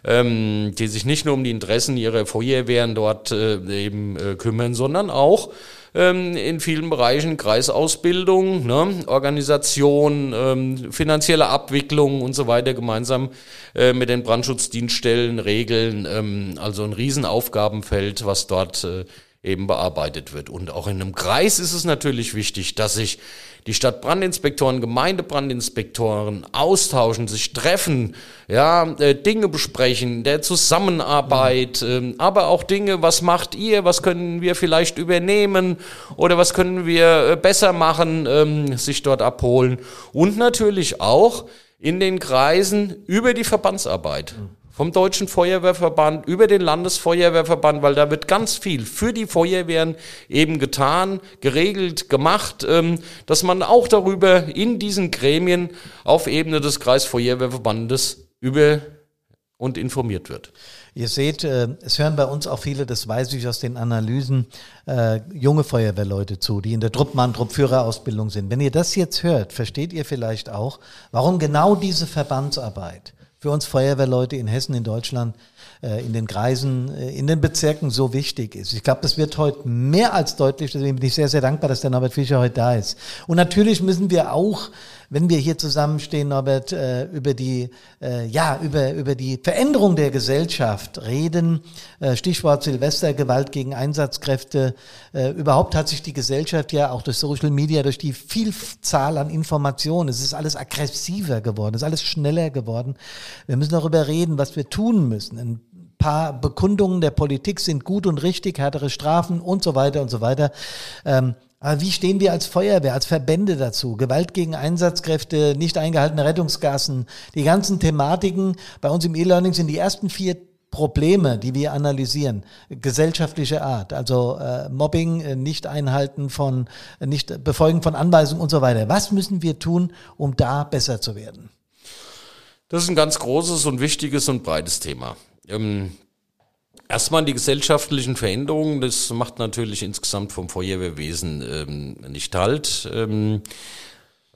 ähm, die sich nicht nur um die Interessen ihrer Feuerwehren dort äh, eben äh, kümmern, sondern auch ähm, in vielen Bereichen Kreisausbildung, ne, Organisation, ähm, finanzielle Abwicklung und so weiter gemeinsam äh, mit den Brandschutzdienststellen regeln. Ähm, also ein Riesenaufgabenfeld, was dort äh, eben bearbeitet wird. Und auch in einem Kreis ist es natürlich wichtig, dass sich die Stadtbrandinspektoren, Gemeindebrandinspektoren austauschen, sich treffen, ja, äh, Dinge besprechen, der Zusammenarbeit, äh, aber auch Dinge, was macht ihr, was können wir vielleicht übernehmen oder was können wir äh, besser machen, ähm, sich dort abholen und natürlich auch in den Kreisen über die Verbandsarbeit. Vom Deutschen Feuerwehrverband über den Landesfeuerwehrverband, weil da wird ganz viel für die Feuerwehren eben getan, geregelt, gemacht, ähm, dass man auch darüber in diesen Gremien auf Ebene des Kreisfeuerwehrverbandes über und informiert wird. Ihr seht, äh, es hören bei uns auch viele, das weiß ich aus den Analysen, äh, junge Feuerwehrleute zu, die in der Truppmann, Truppführerausbildung sind. Wenn ihr das jetzt hört, versteht ihr vielleicht auch, warum genau diese Verbandsarbeit für uns Feuerwehrleute in Hessen, in Deutschland, äh, in den Kreisen, in den Bezirken so wichtig ist. Ich glaube, das wird heute mehr als deutlich. Deswegen bin ich sehr, sehr dankbar, dass der Norbert Fischer heute da ist. Und natürlich müssen wir auch wenn wir hier zusammenstehen, Norbert, äh, über die, äh, ja, über, über die Veränderung der Gesellschaft reden. Äh, Stichwort Silvester, Gewalt gegen Einsatzkräfte. Äh, überhaupt hat sich die Gesellschaft ja auch durch Social Media, durch die Vielzahl an Informationen, es ist alles aggressiver geworden, es ist alles schneller geworden. Wir müssen darüber reden, was wir tun müssen. Ein paar Bekundungen der Politik sind gut und richtig, härtere Strafen und so weiter und so weiter. Ähm, aber wie stehen wir als Feuerwehr, als Verbände dazu? Gewalt gegen Einsatzkräfte, nicht eingehaltene Rettungsgassen, die ganzen Thematiken. Bei uns im E-Learning sind die ersten vier Probleme, die wir analysieren, gesellschaftlicher Art, also äh, Mobbing, äh, nicht einhalten von, äh, nicht befolgen von Anweisungen und so weiter. Was müssen wir tun, um da besser zu werden? Das ist ein ganz großes und wichtiges und breites Thema. Ähm, Erstmal die gesellschaftlichen Veränderungen, das macht natürlich insgesamt vom Feuerwehrwesen ähm, nicht halt. Ähm,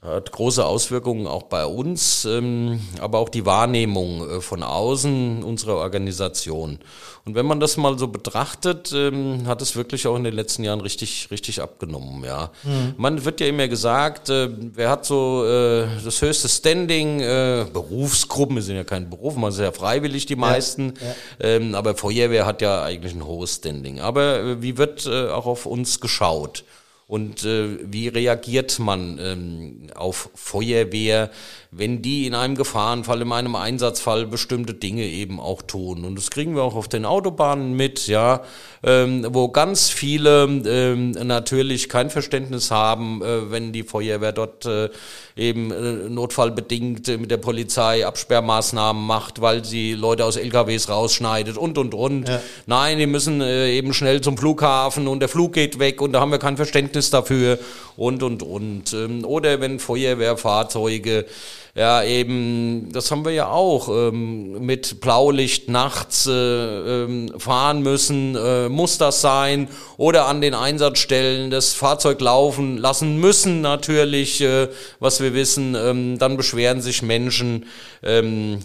hat große Auswirkungen auch bei uns, ähm, aber auch die Wahrnehmung äh, von außen unserer Organisation. Und wenn man das mal so betrachtet, ähm, hat es wirklich auch in den letzten Jahren richtig, richtig abgenommen. Ja, mhm. man wird ja immer gesagt, äh, wer hat so äh, das höchste Standing? Berufsgruppen, wir sind ja kein Beruf, man ist ja freiwillig die meisten, ja, ja. Ähm, aber Feuerwehr hat ja eigentlich ein hohes Standing. Aber wie wird auch auf uns geschaut? Und äh, wie reagiert man ähm, auf Feuerwehr, wenn die in einem Gefahrenfall, in einem Einsatzfall bestimmte Dinge eben auch tun? Und das kriegen wir auch auf den Autobahnen mit, ja, ähm, wo ganz viele ähm, natürlich kein Verständnis haben, äh, wenn die Feuerwehr dort äh, eben äh, notfallbedingt mit der Polizei Absperrmaßnahmen macht, weil sie Leute aus LKWs rausschneidet und und und. Ja. Nein, die müssen äh, eben schnell zum Flughafen und der Flug geht weg und da haben wir kein Verständnis dafür und und und. Ähm, oder wenn Feuerwehrfahrzeuge ja eben, das haben wir ja auch, ähm, mit Blaulicht nachts äh, ähm, fahren müssen, äh, muss das sein, oder an den Einsatzstellen das Fahrzeug laufen lassen müssen natürlich, äh, was wir wissen, dann beschweren sich Menschen,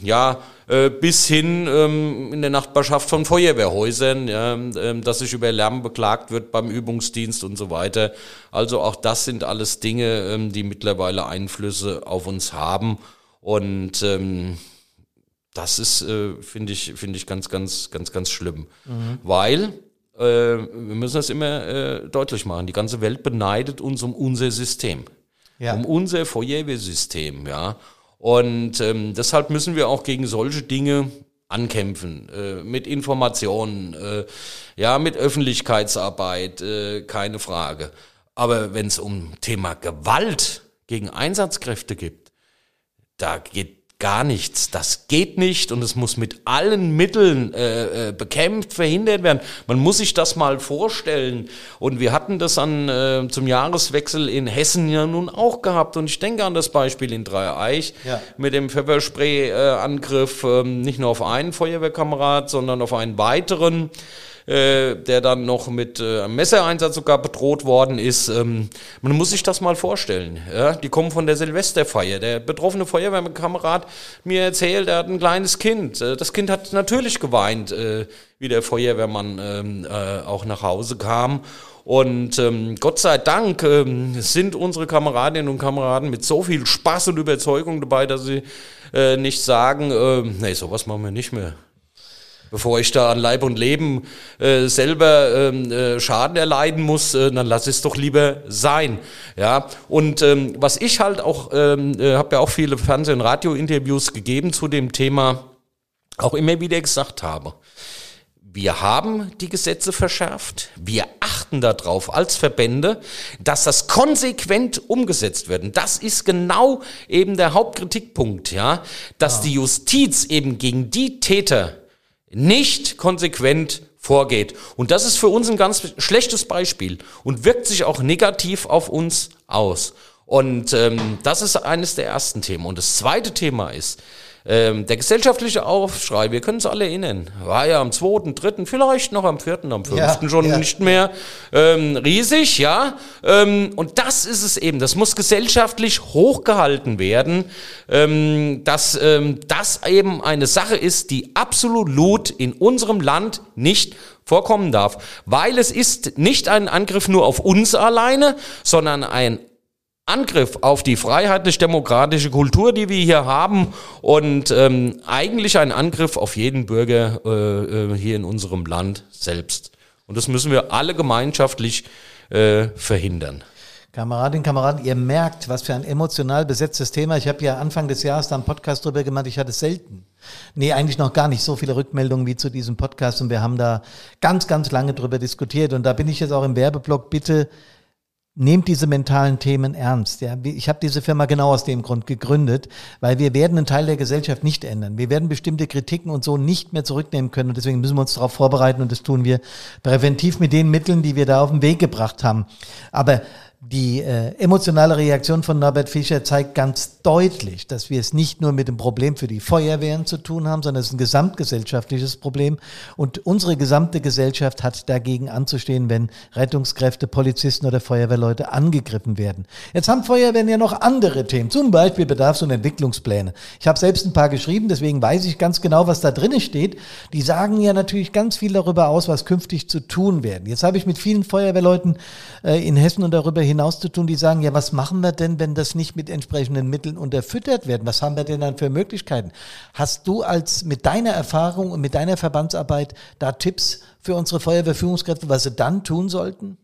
ja, äh, bis hin ähm, in der Nachbarschaft von Feuerwehrhäusern, ja, ähm, dass sich über Lärm beklagt wird beim Übungsdienst und so weiter. Also auch das sind alles Dinge, ähm, die mittlerweile Einflüsse auf uns haben. Und ähm, das ist, äh, finde ich, finde ich ganz, ganz, ganz, ganz schlimm. Mhm. Weil äh, wir müssen das immer äh, deutlich machen. Die ganze Welt beneidet uns um unser System. Ja. Um unser Feuerwehrsystem, ja. Und ähm, deshalb müssen wir auch gegen solche Dinge ankämpfen, äh, mit Informationen, äh, ja, mit Öffentlichkeitsarbeit, äh, keine Frage. Aber wenn es um Thema Gewalt gegen Einsatzkräfte gibt, da geht gar nichts. Das geht nicht und es muss mit allen Mitteln äh, äh, bekämpft, verhindert werden. Man muss sich das mal vorstellen. Und wir hatten das an äh, zum Jahreswechsel in Hessen ja nun auch gehabt. Und ich denke an das Beispiel in Dreieich ja. mit dem Pfefferspray-Angriff, äh, nicht nur auf einen Feuerwehrkamerad, sondern auf einen weiteren äh, der dann noch mit äh, Messereinsatz sogar bedroht worden ist. Ähm, man muss sich das mal vorstellen. Ja? Die kommen von der Silvesterfeier. Der betroffene Feuerwehrkamerad mir erzählt, er hat ein kleines Kind. Äh, das Kind hat natürlich geweint, äh, wie der Feuerwehrmann ähm, äh, auch nach Hause kam. Und ähm, Gott sei Dank ähm, sind unsere Kameradinnen und Kameraden mit so viel Spaß und Überzeugung dabei, dass sie äh, nicht sagen, äh, nee, sowas machen wir nicht mehr bevor ich da an Leib und Leben äh, selber ähm, äh, Schaden erleiden muss, äh, dann lass es doch lieber sein. Ja, und ähm, was ich halt auch, ähm, äh, habe ja auch viele Fernseh- und Radiointerviews gegeben zu dem Thema, auch immer wieder gesagt habe. Wir haben die Gesetze verschärft. Wir achten darauf als Verbände, dass das konsequent umgesetzt wird. Und das ist genau eben der Hauptkritikpunkt, ja, dass ja. die Justiz eben gegen die Täter, nicht konsequent vorgeht. Und das ist für uns ein ganz schlechtes Beispiel und wirkt sich auch negativ auf uns aus. Und ähm, das ist eines der ersten Themen. Und das zweite Thema ist, ähm, der gesellschaftliche Aufschrei, wir können es alle erinnern, war ja am 2., 3., vielleicht noch am 4., am 5. Ja, schon ja. nicht mehr ähm, riesig, ja. Ähm, und das ist es eben, das muss gesellschaftlich hochgehalten werden, ähm, dass ähm, das eben eine Sache ist, die absolut in unserem Land nicht vorkommen darf, weil es ist nicht ein Angriff nur auf uns alleine, sondern ein Angriff auf die freiheitlich-demokratische Kultur, die wir hier haben und ähm, eigentlich ein Angriff auf jeden Bürger äh, äh, hier in unserem Land selbst. Und das müssen wir alle gemeinschaftlich äh, verhindern. Kameradinnen, Kameraden, ihr merkt, was für ein emotional besetztes Thema. Ich habe ja Anfang des Jahres da einen Podcast drüber gemacht. Ich hatte selten, nee, eigentlich noch gar nicht so viele Rückmeldungen wie zu diesem Podcast. Und wir haben da ganz, ganz lange drüber diskutiert. Und da bin ich jetzt auch im Werbeblock. Bitte nehmt diese mentalen Themen ernst. Ja, ich habe diese Firma genau aus dem Grund gegründet, weil wir werden einen Teil der Gesellschaft nicht ändern. Wir werden bestimmte Kritiken und so nicht mehr zurücknehmen können und deswegen müssen wir uns darauf vorbereiten und das tun wir präventiv mit den Mitteln, die wir da auf den Weg gebracht haben. Aber die äh, emotionale Reaktion von Norbert Fischer zeigt ganz deutlich, dass wir es nicht nur mit dem Problem für die Feuerwehren zu tun haben, sondern es ist ein gesamtgesellschaftliches Problem. Und unsere gesamte Gesellschaft hat dagegen anzustehen, wenn Rettungskräfte, Polizisten oder Feuerwehrleute angegriffen werden. Jetzt haben Feuerwehren ja noch andere Themen, zum Beispiel Bedarfs- und Entwicklungspläne. Ich habe selbst ein paar geschrieben, deswegen weiß ich ganz genau, was da drin steht. Die sagen ja natürlich ganz viel darüber aus, was künftig zu tun werden. Jetzt habe ich mit vielen Feuerwehrleuten äh, in Hessen und darüber hinaus zu tun, die sagen, ja, was machen wir denn, wenn das nicht mit entsprechenden Mitteln unterfüttert wird? Was haben wir denn dann für Möglichkeiten? Hast du als mit deiner Erfahrung und mit deiner Verbandsarbeit da Tipps für unsere Feuerwehrführungskräfte, was sie dann tun sollten?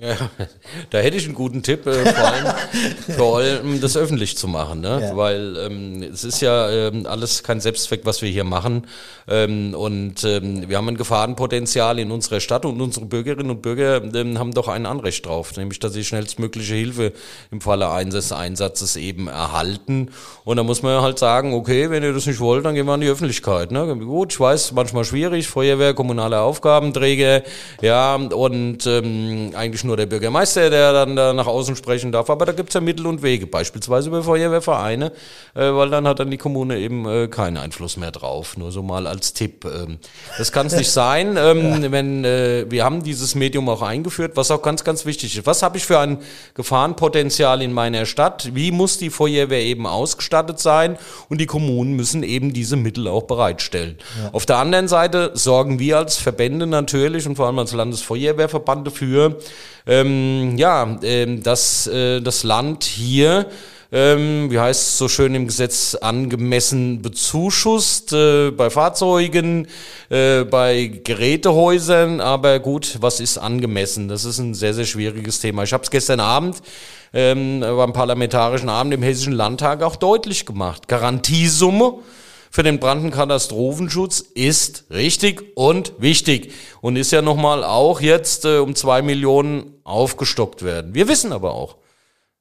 Ja, da hätte ich einen guten Tipp, äh, vor, allem, vor allem das öffentlich zu machen, ne? Ja. weil ähm, es ist ja ähm, alles kein Selbstzweck, was wir hier machen ähm, und ähm, wir haben ein Gefahrenpotenzial in unserer Stadt und unsere Bürgerinnen und Bürger ähm, haben doch ein Anrecht drauf, nämlich dass sie schnellstmögliche Hilfe im Falle eines Einsatzes eben erhalten und da muss man halt sagen, okay, wenn ihr das nicht wollt, dann gehen wir an die Öffentlichkeit. Ne? Gut, ich weiß, manchmal schwierig, Feuerwehr, kommunale Aufgabenträger, ja und ähm, eigentlich nur der Bürgermeister, der dann da nach außen sprechen darf. Aber da gibt es ja Mittel und Wege, beispielsweise über Feuerwehrvereine, äh, weil dann hat dann die Kommune eben äh, keinen Einfluss mehr drauf. Nur so mal als Tipp. Ähm, das kann es nicht sein, ähm, wenn äh, wir haben dieses Medium auch eingeführt, was auch ganz, ganz wichtig ist. Was habe ich für ein Gefahrenpotenzial in meiner Stadt? Wie muss die Feuerwehr eben ausgestattet sein? Und die Kommunen müssen eben diese Mittel auch bereitstellen. Ja. Auf der anderen Seite sorgen wir als Verbände natürlich und vor allem als Landesfeuerwehrverband dafür, ähm, ja, ähm, dass äh, das Land hier ähm, wie heißt es so schön im Gesetz, angemessen bezuschusst äh, bei Fahrzeugen, äh, bei Gerätehäusern. Aber gut, was ist angemessen? Das ist ein sehr, sehr schwieriges Thema. Ich habe es gestern Abend ähm, beim Parlamentarischen Abend im Hessischen Landtag auch deutlich gemacht. Garantiesumme für den Brandenkatastrophenschutz ist richtig und wichtig und ist ja nochmal auch jetzt äh, um zwei Millionen aufgestockt werden. Wir wissen aber auch,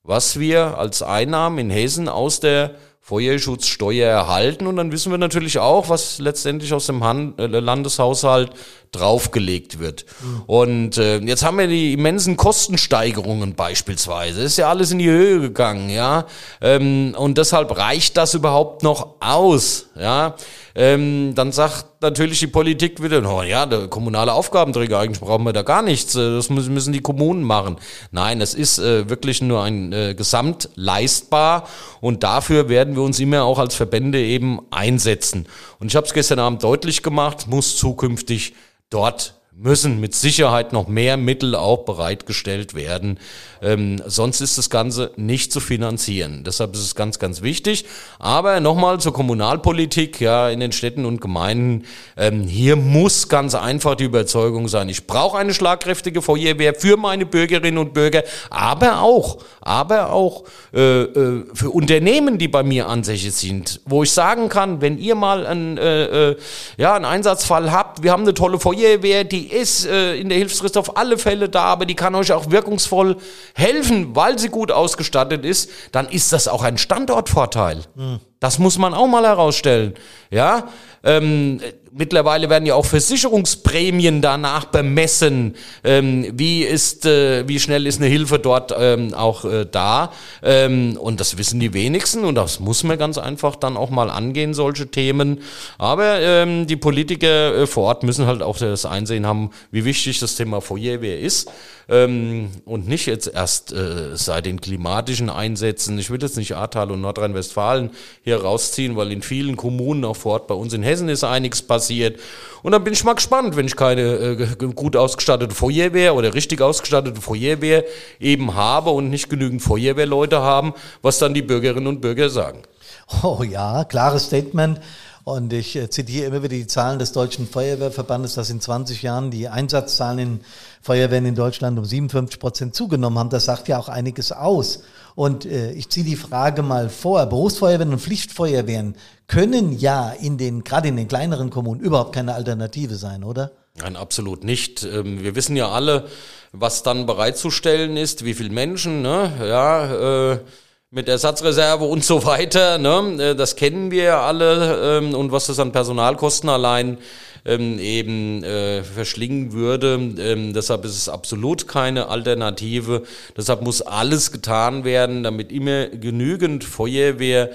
was wir als Einnahmen in Hessen aus der Feuerschutzsteuer erhalten und dann wissen wir natürlich auch, was letztendlich aus dem Han äh, Landeshaushalt draufgelegt wird. Und äh, jetzt haben wir die immensen Kostensteigerungen beispielsweise. ist ja alles in die Höhe gegangen, ja. Ähm, und deshalb reicht das überhaupt noch aus, ja. Ähm, dann sagt natürlich die Politik wieder, oh ja, der kommunale Aufgabenträger, eigentlich brauchen wir da gar nichts, äh, das müssen, die Kommunen machen. Nein, es ist äh, wirklich nur ein äh, Gesamt und dafür werden wir uns immer auch als Verbände eben einsetzen. Und ich habe es gestern Abend deutlich gemacht, muss zukünftig dort müssen mit Sicherheit noch mehr Mittel auch bereitgestellt werden. Ähm, sonst ist das Ganze nicht zu finanzieren. Deshalb ist es ganz, ganz wichtig. Aber nochmal zur Kommunalpolitik, ja, in den Städten und Gemeinden. Ähm, hier muss ganz einfach die Überzeugung sein, ich brauche eine schlagkräftige Feuerwehr für meine Bürgerinnen und Bürger, aber auch, aber auch äh, äh, für Unternehmen, die bei mir ansässig sind, wo ich sagen kann, wenn ihr mal einen, äh, äh, ja, einen Einsatzfall habt, wir haben eine tolle Feuerwehr, die ist äh, in der Hilfsfrist auf alle Fälle da, aber die kann euch auch wirkungsvoll helfen, weil sie gut ausgestattet ist, dann ist das auch ein Standortvorteil. Mhm. Das muss man auch mal herausstellen. Ja, ähm, mittlerweile werden ja auch Versicherungsprämien danach bemessen. Ähm, wie ist, äh, wie schnell ist eine Hilfe dort ähm, auch äh, da? Ähm, und das wissen die wenigsten und das muss man ganz einfach dann auch mal angehen, solche Themen. Aber ähm, die Politiker äh, vor Ort müssen halt auch das Einsehen haben, wie wichtig das Thema Feuerwehr ist. Ähm, und nicht jetzt erst äh, seit den klimatischen Einsätzen. Ich will jetzt nicht Ahrtal und Nordrhein-Westfalen hier rausziehen, weil in vielen Kommunen auch vor Ort bei uns in Hessen ist einiges passiert. Und dann bin ich mal gespannt, wenn ich keine äh, gut ausgestattete Feuerwehr oder richtig ausgestattete Feuerwehr eben habe und nicht genügend Feuerwehrleute haben, was dann die Bürgerinnen und Bürger sagen. Oh ja, klares Statement. Und ich äh, zitiere immer wieder die Zahlen des Deutschen Feuerwehrverbandes, dass in 20 Jahren die Einsatzzahlen in Feuerwehren in Deutschland um 57 Prozent zugenommen haben. Das sagt ja auch einiges aus. Und äh, ich ziehe die Frage mal vor. Berufsfeuerwehren und Pflichtfeuerwehren können ja in den, gerade in den kleineren Kommunen überhaupt keine Alternative sein, oder? Nein, absolut nicht. Ähm, wir wissen ja alle, was dann bereitzustellen ist, wie viele Menschen, ne? ja, äh, mit Ersatzreserve und so weiter. Ne? Äh, das kennen wir alle ähm, und was das an Personalkosten allein ähm, eben äh, verschlingen würde. Ähm, deshalb ist es absolut keine Alternative. Deshalb muss alles getan werden, damit immer genügend Feuerwehr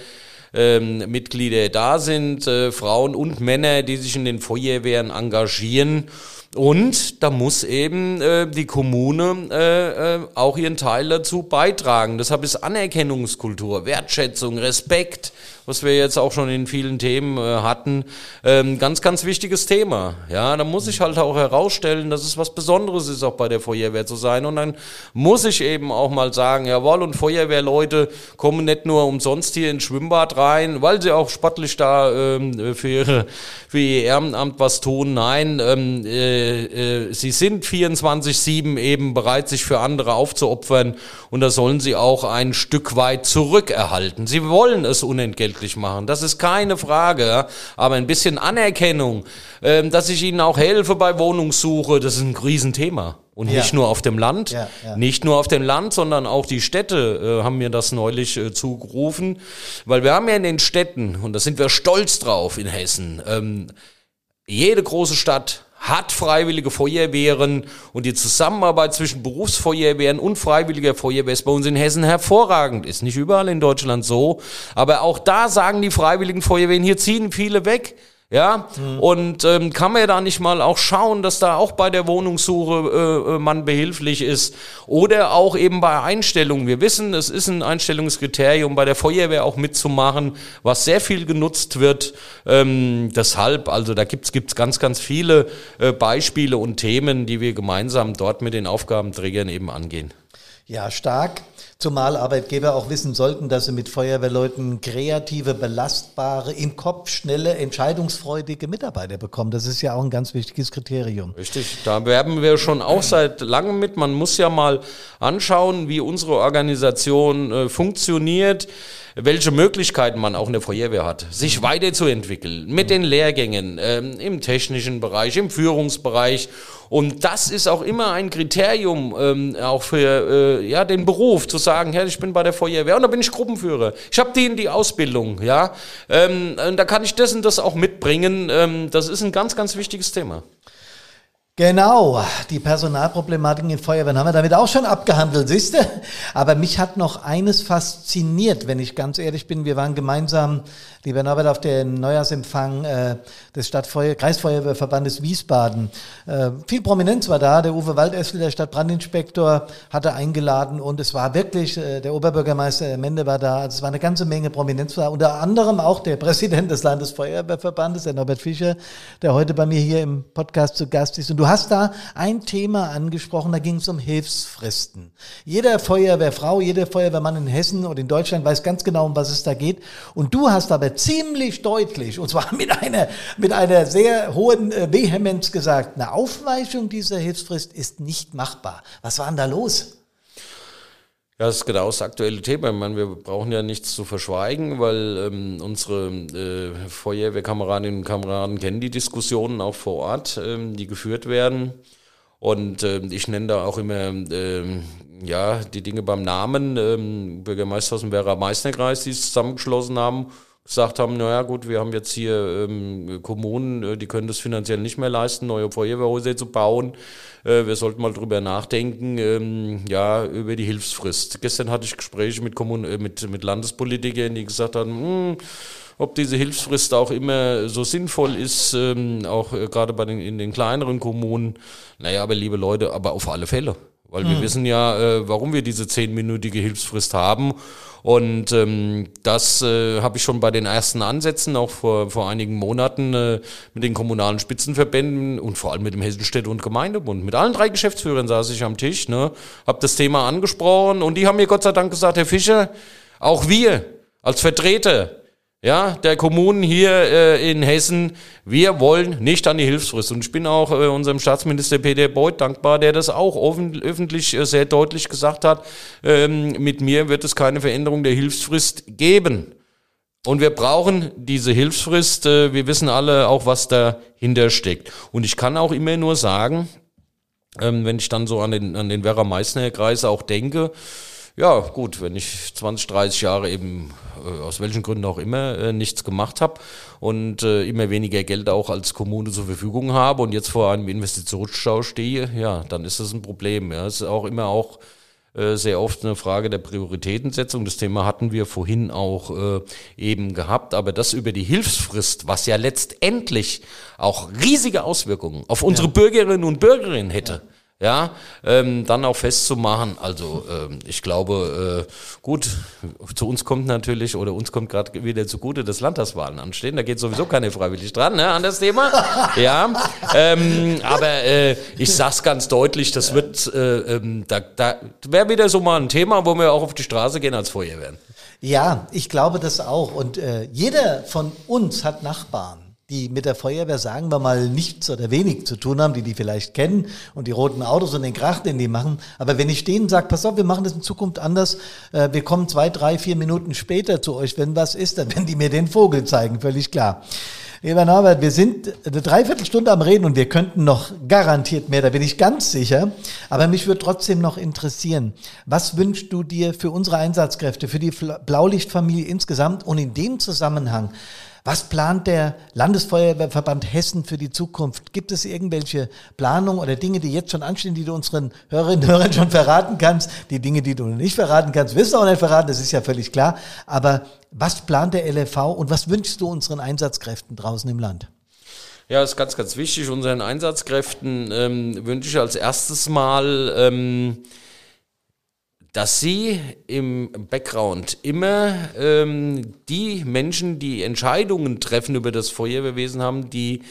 ähm, Mitglieder da sind, äh, Frauen und Männer, die sich in den Feuerwehren engagieren. Und da muss eben äh, die Kommune äh, äh, auch ihren Teil dazu beitragen. Deshalb ist Anerkennungskultur, Wertschätzung, Respekt, was wir jetzt auch schon in vielen Themen äh, hatten, ähm, ganz, ganz wichtiges Thema. Ja, da muss ich halt auch herausstellen, dass es was Besonderes ist, auch bei der Feuerwehr zu sein. Und dann muss ich eben auch mal sagen, jawohl, und Feuerwehrleute kommen nicht nur umsonst hier ins Schwimmbad rein, weil sie auch sportlich da ähm, für, ihre, für ihr Ehrenamt was tun. Nein, ähm, äh, äh, sie sind 24-7 eben bereit, sich für andere aufzuopfern. Und da sollen sie auch ein Stück weit zurückerhalten. Sie wollen es unentgeltlich glücklich machen. Das ist keine Frage. Aber ein bisschen Anerkennung, ähm, dass ich ihnen auch helfe bei Wohnungssuche, das ist ein Riesenthema. Und ja. nicht nur auf dem Land, ja, ja. nicht nur auf dem Land, sondern auch die Städte äh, haben mir das neulich äh, zugerufen. Weil wir haben ja in den Städten, und da sind wir stolz drauf in Hessen, ähm, jede große Stadt hat freiwillige Feuerwehren und die Zusammenarbeit zwischen Berufsfeuerwehren und freiwilliger Feuerwehr ist bei uns in Hessen hervorragend. Ist nicht überall in Deutschland so, aber auch da sagen die freiwilligen Feuerwehren, hier ziehen viele weg. Ja, mhm. und ähm, kann man ja da nicht mal auch schauen, dass da auch bei der Wohnungssuche äh, äh, man behilflich ist oder auch eben bei Einstellungen. Wir wissen, es ist ein Einstellungskriterium bei der Feuerwehr auch mitzumachen, was sehr viel genutzt wird. Ähm, deshalb, also da gibt's gibt's ganz, ganz viele äh, Beispiele und Themen, die wir gemeinsam dort mit den Aufgabenträgern eben angehen. Ja, stark. Zumal Arbeitgeber auch wissen sollten, dass sie mit Feuerwehrleuten kreative, belastbare, im Kopf schnelle, entscheidungsfreudige Mitarbeiter bekommen. Das ist ja auch ein ganz wichtiges Kriterium. Richtig, da werben wir schon auch seit langem mit. Man muss ja mal anschauen, wie unsere Organisation äh, funktioniert. Welche Möglichkeiten man auch in der Feuerwehr hat, sich weiterzuentwickeln mit den Lehrgängen ähm, im technischen Bereich, im Führungsbereich. Und das ist auch immer ein Kriterium ähm, auch für äh, ja den Beruf zu sagen, ja, ich bin bei der Feuerwehr und da bin ich Gruppenführer. Ich habe die in die Ausbildung, ja, ähm, und da kann ich das und das auch mitbringen. Ähm, das ist ein ganz, ganz wichtiges Thema. Genau, die Personalproblematiken in Feuerwehren haben wir damit auch schon abgehandelt, siehst du? Aber mich hat noch eines fasziniert, wenn ich ganz ehrlich bin. Wir waren gemeinsam, lieber Norbert, auf den Neujahrsempfang äh, des Stadtfeuer Kreisfeuerwehrverbandes Wiesbaden. Äh, viel Prominenz war da. Der Uwe Waldessel, der Stadtbrandinspektor, hatte eingeladen und es war wirklich, äh, der Oberbürgermeister Mende war da. Also es war eine ganze Menge Prominenz da. Unter anderem auch der Präsident des Landesfeuerwehrverbandes, der Norbert Fischer, der heute bei mir hier im Podcast zu Gast ist. Und du hast da ein Thema angesprochen, da ging es um Hilfsfristen. Jeder Feuerwehrfrau, jeder Feuerwehrmann in Hessen und in Deutschland weiß ganz genau, um was es da geht. Und du hast aber ziemlich deutlich, und zwar mit einer, mit einer sehr hohen äh, Vehemenz gesagt, eine Aufweichung dieser Hilfsfrist ist nicht machbar. Was war denn da los? Ja, das ist genau das aktuelle Thema. Ich meine, wir brauchen ja nichts zu verschweigen, weil ähm, unsere äh, Feuerwehrkameradinnen und Kameraden kennen die Diskussionen auch vor Ort, ähm, die geführt werden. Und äh, ich nenne da auch immer ähm, ja, die Dinge beim Namen. Ähm, Bürgermeister aus dem Werra Meißner-Kreis, die es zusammengeschlossen haben, gesagt haben, naja gut, wir haben jetzt hier ähm, Kommunen, äh, die können das finanziell nicht mehr leisten, neue Feuerwehrhäuser zu bauen. Äh, wir sollten mal drüber nachdenken, ähm, ja, über die Hilfsfrist. Gestern hatte ich Gespräche mit, Kommun äh, mit, mit Landespolitikern, die gesagt haben, hm, ob diese Hilfsfrist auch immer so sinnvoll ist, ähm, auch äh, gerade bei den, in den kleineren Kommunen. Naja, aber liebe Leute, aber auf alle Fälle. Weil wir mhm. wissen ja, äh, warum wir diese zehnminütige Hilfsfrist haben. Und ähm, das äh, habe ich schon bei den ersten Ansätzen, auch vor, vor einigen Monaten, äh, mit den kommunalen Spitzenverbänden und vor allem mit dem Hessenstädte- und Gemeindebund. Mit allen drei Geschäftsführern saß ich am Tisch, ne, habe das Thema angesprochen und die haben mir Gott sei Dank gesagt, Herr Fischer, auch wir als Vertreter ja, der Kommunen hier äh, in Hessen, wir wollen nicht an die Hilfsfrist. Und ich bin auch äh, unserem Staatsminister Peter Beuth dankbar, der das auch offen, öffentlich äh, sehr deutlich gesagt hat. Ähm, mit mir wird es keine Veränderung der Hilfsfrist geben. Und wir brauchen diese Hilfsfrist. Äh, wir wissen alle auch, was dahinter steckt. Und ich kann auch immer nur sagen, ähm, wenn ich dann so an den, an den Werra-Meißner-Kreis auch denke, ja, gut, wenn ich 20, 30 Jahre eben äh, aus welchen Gründen auch immer äh, nichts gemacht habe und äh, immer weniger Geld auch als Kommune zur Verfügung habe und jetzt vor einem Investitionsstau stehe, ja, dann ist das ein Problem. Ja, es ist auch immer auch äh, sehr oft eine Frage der Prioritätensetzung. Das Thema hatten wir vorhin auch äh, eben gehabt, aber das über die Hilfsfrist, was ja letztendlich auch riesige Auswirkungen auf unsere ja. Bürgerinnen und Bürger hätte. Ja ähm, dann auch festzumachen. Also ähm, ich glaube, äh, gut, zu uns kommt natürlich, oder uns kommt gerade wieder zugute, dass Landtagswahlen anstehen. Da geht sowieso keine freiwillig dran, ne, an das Thema. ja, ähm, aber äh, ich sag's ganz deutlich, das wird, äh, ähm, da, da wäre wieder so mal ein Thema, wo wir auch auf die Straße gehen als Feuerwehren. Ja, ich glaube das auch. Und äh, jeder von uns hat Nachbarn die mit der Feuerwehr, sagen wir mal, nichts oder wenig zu tun haben, die die vielleicht kennen und die roten Autos und den Krach, den die machen. Aber wenn ich denen sage, pass auf, wir machen das in Zukunft anders, äh, wir kommen zwei, drei, vier Minuten später zu euch, wenn was ist, dann werden die mir den Vogel zeigen, völlig klar. Lieber Norbert, wir sind eine Dreiviertelstunde am Reden und wir könnten noch garantiert mehr, da bin ich ganz sicher. Aber mich würde trotzdem noch interessieren, was wünschst du dir für unsere Einsatzkräfte, für die Blaulichtfamilie insgesamt und in dem Zusammenhang, was plant der Landesfeuerwehrverband Hessen für die Zukunft? Gibt es irgendwelche Planungen oder Dinge, die jetzt schon anstehen, die du unseren Hörerinnen und Hörern schon verraten kannst? Die Dinge, die du nicht verraten kannst, wirst du auch nicht verraten, das ist ja völlig klar. Aber was plant der LFV und was wünschst du unseren Einsatzkräften draußen im Land? Ja, ist ganz, ganz wichtig. Unseren Einsatzkräften ähm, wünsche ich als erstes mal, ähm, dass sie im Background immer ähm, die Menschen, die Entscheidungen treffen über das Feuerwehrwesen haben, die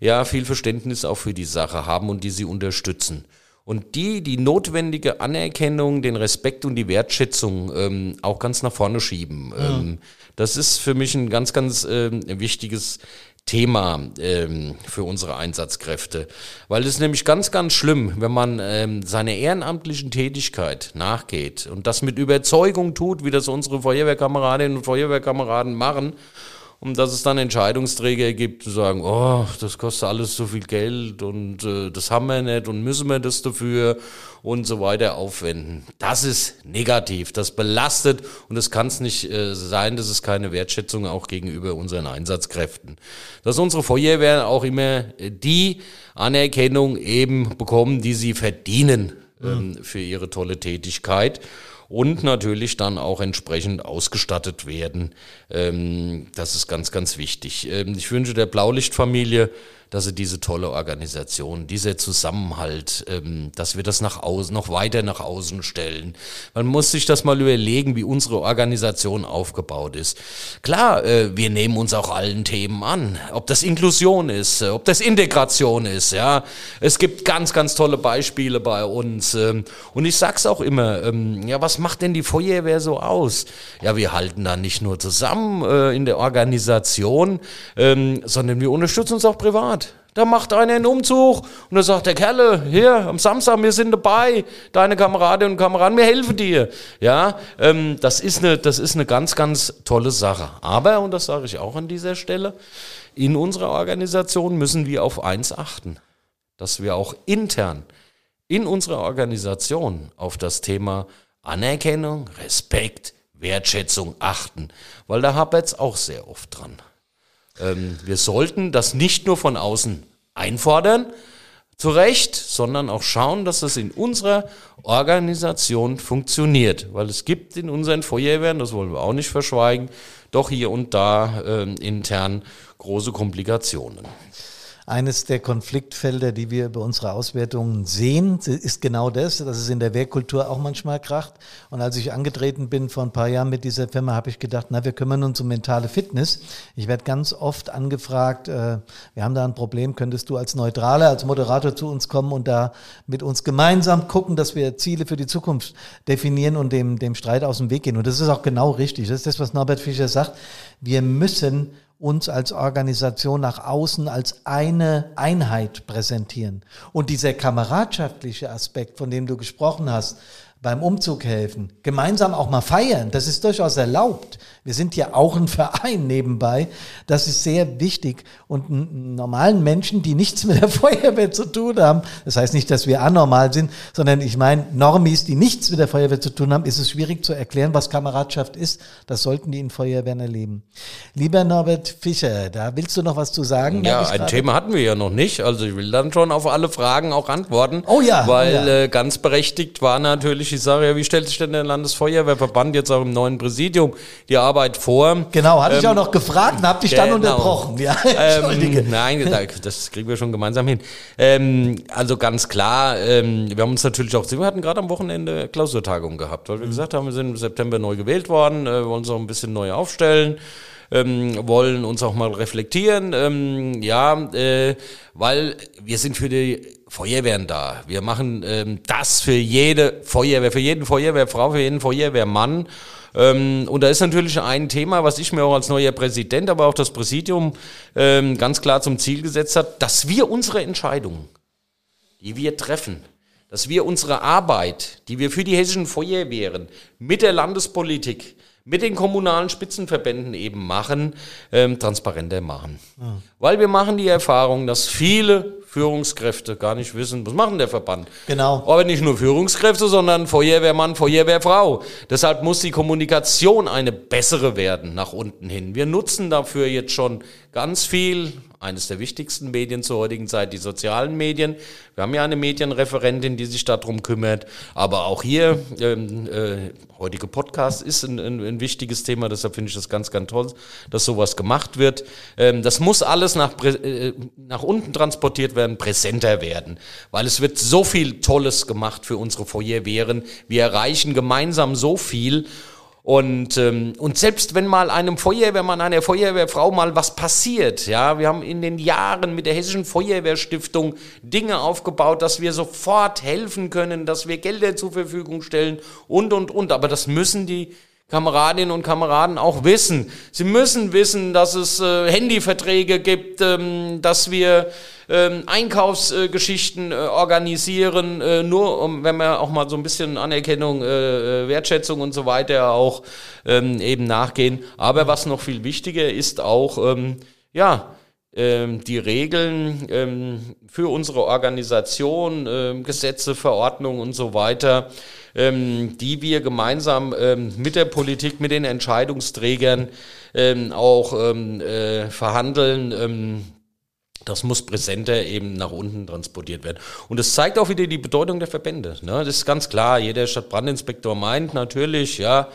ja viel Verständnis auch für die Sache haben und die sie unterstützen. Und die die notwendige Anerkennung, den Respekt und die Wertschätzung ähm, auch ganz nach vorne schieben. Ja. Ähm, das ist für mich ein ganz, ganz ähm, wichtiges Thema ähm, für unsere Einsatzkräfte, weil es ist nämlich ganz, ganz schlimm, wenn man ähm, seiner ehrenamtlichen Tätigkeit nachgeht und das mit Überzeugung tut, wie das unsere Feuerwehrkameradinnen und Feuerwehrkameraden machen und dass es dann Entscheidungsträger gibt, die sagen, oh, das kostet alles so viel Geld und äh, das haben wir nicht und müssen wir das dafür und so weiter aufwenden. Das ist negativ, das belastet und es kann es nicht äh, sein, dass es keine Wertschätzung auch gegenüber unseren Einsatzkräften. Dass unsere Feuerwehr auch immer die Anerkennung eben bekommen, die sie verdienen ähm, mhm. für ihre tolle Tätigkeit und natürlich dann auch entsprechend ausgestattet werden. Ähm, das ist ganz, ganz wichtig. Ähm, ich wünsche der Blaulichtfamilie dass sie diese tolle Organisation, dieser Zusammenhalt, ähm, dass wir das nach außen, noch weiter nach außen stellen. Man muss sich das mal überlegen, wie unsere Organisation aufgebaut ist. Klar, äh, wir nehmen uns auch allen Themen an, ob das Inklusion ist, äh, ob das Integration ist, ja. Es gibt ganz, ganz tolle Beispiele bei uns. Ähm, und ich sag's auch immer, ähm, ja, was macht denn die Feuerwehr so aus? Ja, wir halten da nicht nur zusammen äh, in der Organisation, ähm, sondern wir unterstützen uns auch privat. Da macht einer einen Umzug und da sagt der Kerle, hier am Samstag, wir sind dabei, deine Kameradinnen und Kameraden, wir helfen dir. Ja, ähm, das, ist eine, das ist eine ganz, ganz tolle Sache. Aber, und das sage ich auch an dieser Stelle, in unserer Organisation müssen wir auf eins achten, dass wir auch intern in unserer Organisation auf das Thema Anerkennung, Respekt, Wertschätzung achten, weil da hapert es auch sehr oft dran. Ähm, wir sollten das nicht nur von außen einfordern, zu Recht, sondern auch schauen, dass das in unserer Organisation funktioniert. Weil es gibt in unseren Feuerwehren, das wollen wir auch nicht verschweigen, doch hier und da äh, intern große Komplikationen. Eines der Konfliktfelder, die wir bei unserer Auswertungen sehen, ist genau das, dass es in der Wehrkultur auch manchmal kracht. Und als ich angetreten bin vor ein paar Jahren mit dieser Firma, habe ich gedacht, na, wir kümmern uns um mentale Fitness. Ich werde ganz oft angefragt, äh, wir haben da ein Problem, könntest du als Neutraler, als Moderator zu uns kommen und da mit uns gemeinsam gucken, dass wir Ziele für die Zukunft definieren und dem, dem Streit aus dem Weg gehen. Und das ist auch genau richtig. Das ist das, was Norbert Fischer sagt. Wir müssen uns als Organisation nach außen als eine Einheit präsentieren. Und dieser kameradschaftliche Aspekt, von dem du gesprochen hast, beim Umzug helfen, gemeinsam auch mal feiern, das ist durchaus erlaubt. Wir sind ja auch ein Verein nebenbei. Das ist sehr wichtig. Und normalen Menschen, die nichts mit der Feuerwehr zu tun haben, das heißt nicht, dass wir anormal sind, sondern ich meine, Normis, die nichts mit der Feuerwehr zu tun haben, ist es schwierig zu erklären, was Kameradschaft ist. Das sollten die in Feuerwehren erleben. Lieber Norbert Fischer, da willst du noch was zu sagen? Ja, ein Thema hatten wir ja noch nicht. Also ich will dann schon auf alle Fragen auch antworten. Oh ja. Weil oh ja. Äh, ganz berechtigt war natürlich die Sache, ja, wie stellt sich denn der Landesfeuerwehrverband jetzt auch im neuen Präsidium die Arbeit Arbeit vor. Genau, hatte ähm, ich auch noch gefragt und habe dich dann genau. unterbrochen. Ja, Entschuldige. Ähm, nein, das kriegen wir schon gemeinsam hin. Ähm, also ganz klar, ähm, wir haben uns natürlich auch, wir hatten gerade am Wochenende Klausurtagung gehabt, weil wir mhm. gesagt haben, wir sind im September neu gewählt worden, äh, wollen uns auch ein bisschen neu aufstellen. Ähm, wollen uns auch mal reflektieren, ähm, ja, äh, weil wir sind für die Feuerwehren da. Wir machen ähm, das für jede Feuerwehr, für jeden Feuerwehrfrau, für jeden Feuerwehrmann und da ist natürlich ein Thema, was ich mir auch als neuer Präsident, aber auch das Präsidium ähm, ganz klar zum Ziel gesetzt hat, dass wir unsere Entscheidungen, die wir treffen, dass wir unsere Arbeit, die wir für die hessischen Feuerwehren mit der Landespolitik, mit den kommunalen Spitzenverbänden eben machen, ähm, transparenter machen. Mhm. Weil wir machen die Erfahrung, dass viele Führungskräfte gar nicht wissen, was machen der Verband. Genau. Aber nicht nur Führungskräfte, sondern Feuerwehrmann, Feuerwehrfrau. Deshalb muss die Kommunikation eine bessere werden nach unten hin. Wir nutzen dafür jetzt schon ganz viel, eines der wichtigsten Medien zur heutigen Zeit, die sozialen Medien. Wir haben ja eine Medienreferentin, die sich darum kümmert. Aber auch hier, ähm, äh, heutige Podcast ist ein, ein, ein wichtiges Thema, deshalb finde ich das ganz, ganz toll, dass sowas gemacht wird. Ähm, das muss alles nach, äh, nach unten transportiert werden, präsenter werden, weil es wird so viel Tolles gemacht für unsere Feuerwehren. Wir erreichen gemeinsam so viel. Und, ähm, und selbst wenn mal einem Feuerwehrmann, einer Feuerwehrfrau mal was passiert, ja, wir haben in den Jahren mit der Hessischen Feuerwehrstiftung Dinge aufgebaut, dass wir sofort helfen können, dass wir Gelder zur Verfügung stellen und, und, und. Aber das müssen die Kameradinnen und Kameraden auch wissen. Sie müssen wissen, dass es äh, Handyverträge gibt, ähm, dass wir ähm, Einkaufsgeschichten äh, organisieren, äh, nur um, wenn wir auch mal so ein bisschen Anerkennung, äh, äh, Wertschätzung und so weiter auch ähm, eben nachgehen. Aber was noch viel wichtiger ist auch, ähm, ja, die Regeln ähm, für unsere Organisation, ähm, Gesetze, Verordnungen und so weiter, die wir gemeinsam mit der Politik, mit den Entscheidungsträgern auch äh, verhandeln, das muss präsenter eben nach unten transportiert werden. Und das zeigt auch wieder die Bedeutung der Verbände. Ne? Das ist ganz klar. Jeder Stadtbrandinspektor meint natürlich, ja,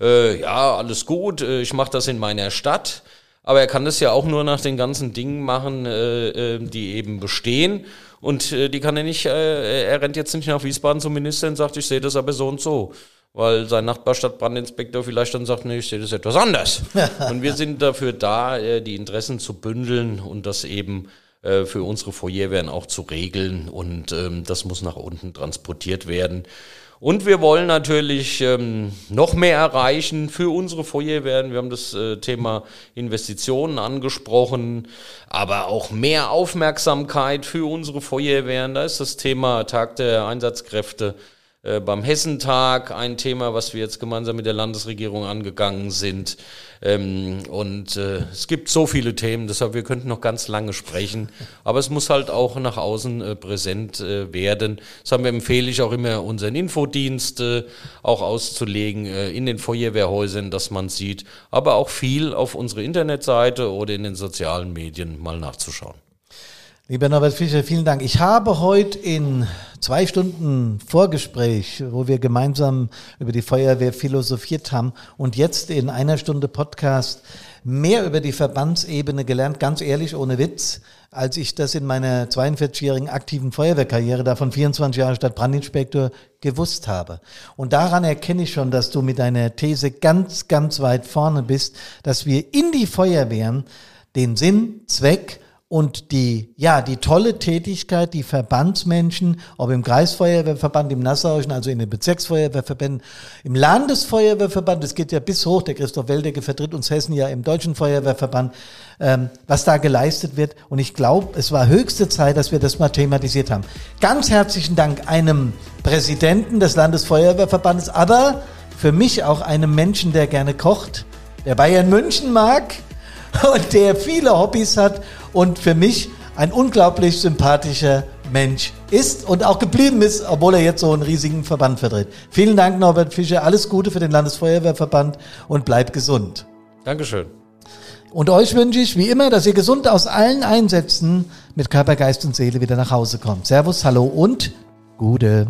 äh, ja, alles gut, äh, ich mache das in meiner Stadt. Aber er kann das ja auch nur nach den ganzen Dingen machen, äh, äh, die eben bestehen. Und äh, die kann er nicht, äh, er rennt jetzt nicht nach Wiesbaden zum Minister und sagt, ich sehe das aber so und so. Weil sein Nachbarstadtbrandinspektor vielleicht dann sagt, nee, ich sehe das etwas anders. und wir sind dafür da, äh, die Interessen zu bündeln und das eben äh, für unsere Feuerwehren auch zu regeln. Und ähm, das muss nach unten transportiert werden. Und wir wollen natürlich ähm, noch mehr erreichen für unsere Feuerwehren. Wir haben das äh, Thema Investitionen angesprochen, aber auch mehr Aufmerksamkeit für unsere Feuerwehren. Da ist das Thema Tag der Einsatzkräfte äh, beim Hessentag ein Thema, was wir jetzt gemeinsam mit der Landesregierung angegangen sind. Ähm, und äh, es gibt so viele Themen, deshalb wir könnten noch ganz lange sprechen. Aber es muss halt auch nach außen äh, präsent äh, werden. Deshalb empfehle ich auch immer unseren Infodienst äh, auch auszulegen in den Feuerwehrhäusern, dass man sieht, aber auch viel auf unsere Internetseite oder in den sozialen Medien mal nachzuschauen. Lieber Norbert Fischer, vielen Dank. Ich habe heute in zwei Stunden Vorgespräch, wo wir gemeinsam über die Feuerwehr philosophiert haben und jetzt in einer Stunde Podcast mehr über die Verbandsebene gelernt, ganz ehrlich, ohne Witz, als ich das in meiner 42-jährigen aktiven Feuerwehrkarriere, davon 24 Jahre statt Brandinspektor, gewusst habe. Und daran erkenne ich schon, dass du mit deiner These ganz, ganz weit vorne bist, dass wir in die Feuerwehren den Sinn, Zweck, und die, ja, die tolle Tätigkeit, die Verbandsmenschen, ob im Kreisfeuerwehrverband, im Nassauischen, also in den Bezirksfeuerwehrverbänden, im Landesfeuerwehrverband, es geht ja bis hoch, der Christoph Weldecke vertritt uns Hessen ja im Deutschen Feuerwehrverband, ähm, was da geleistet wird. Und ich glaube, es war höchste Zeit, dass wir das mal thematisiert haben. Ganz herzlichen Dank einem Präsidenten des Landesfeuerwehrverbandes, aber für mich auch einem Menschen, der gerne kocht, der Bayern München mag und der viele Hobbys hat und für mich ein unglaublich sympathischer Mensch ist und auch geblieben ist, obwohl er jetzt so einen riesigen Verband vertritt. Vielen Dank, Norbert Fischer. Alles Gute für den Landesfeuerwehrverband und bleibt gesund. Dankeschön. Und euch wünsche ich, wie immer, dass ihr gesund aus allen Einsätzen mit Körper, Geist und Seele wieder nach Hause kommt. Servus, hallo und Gute.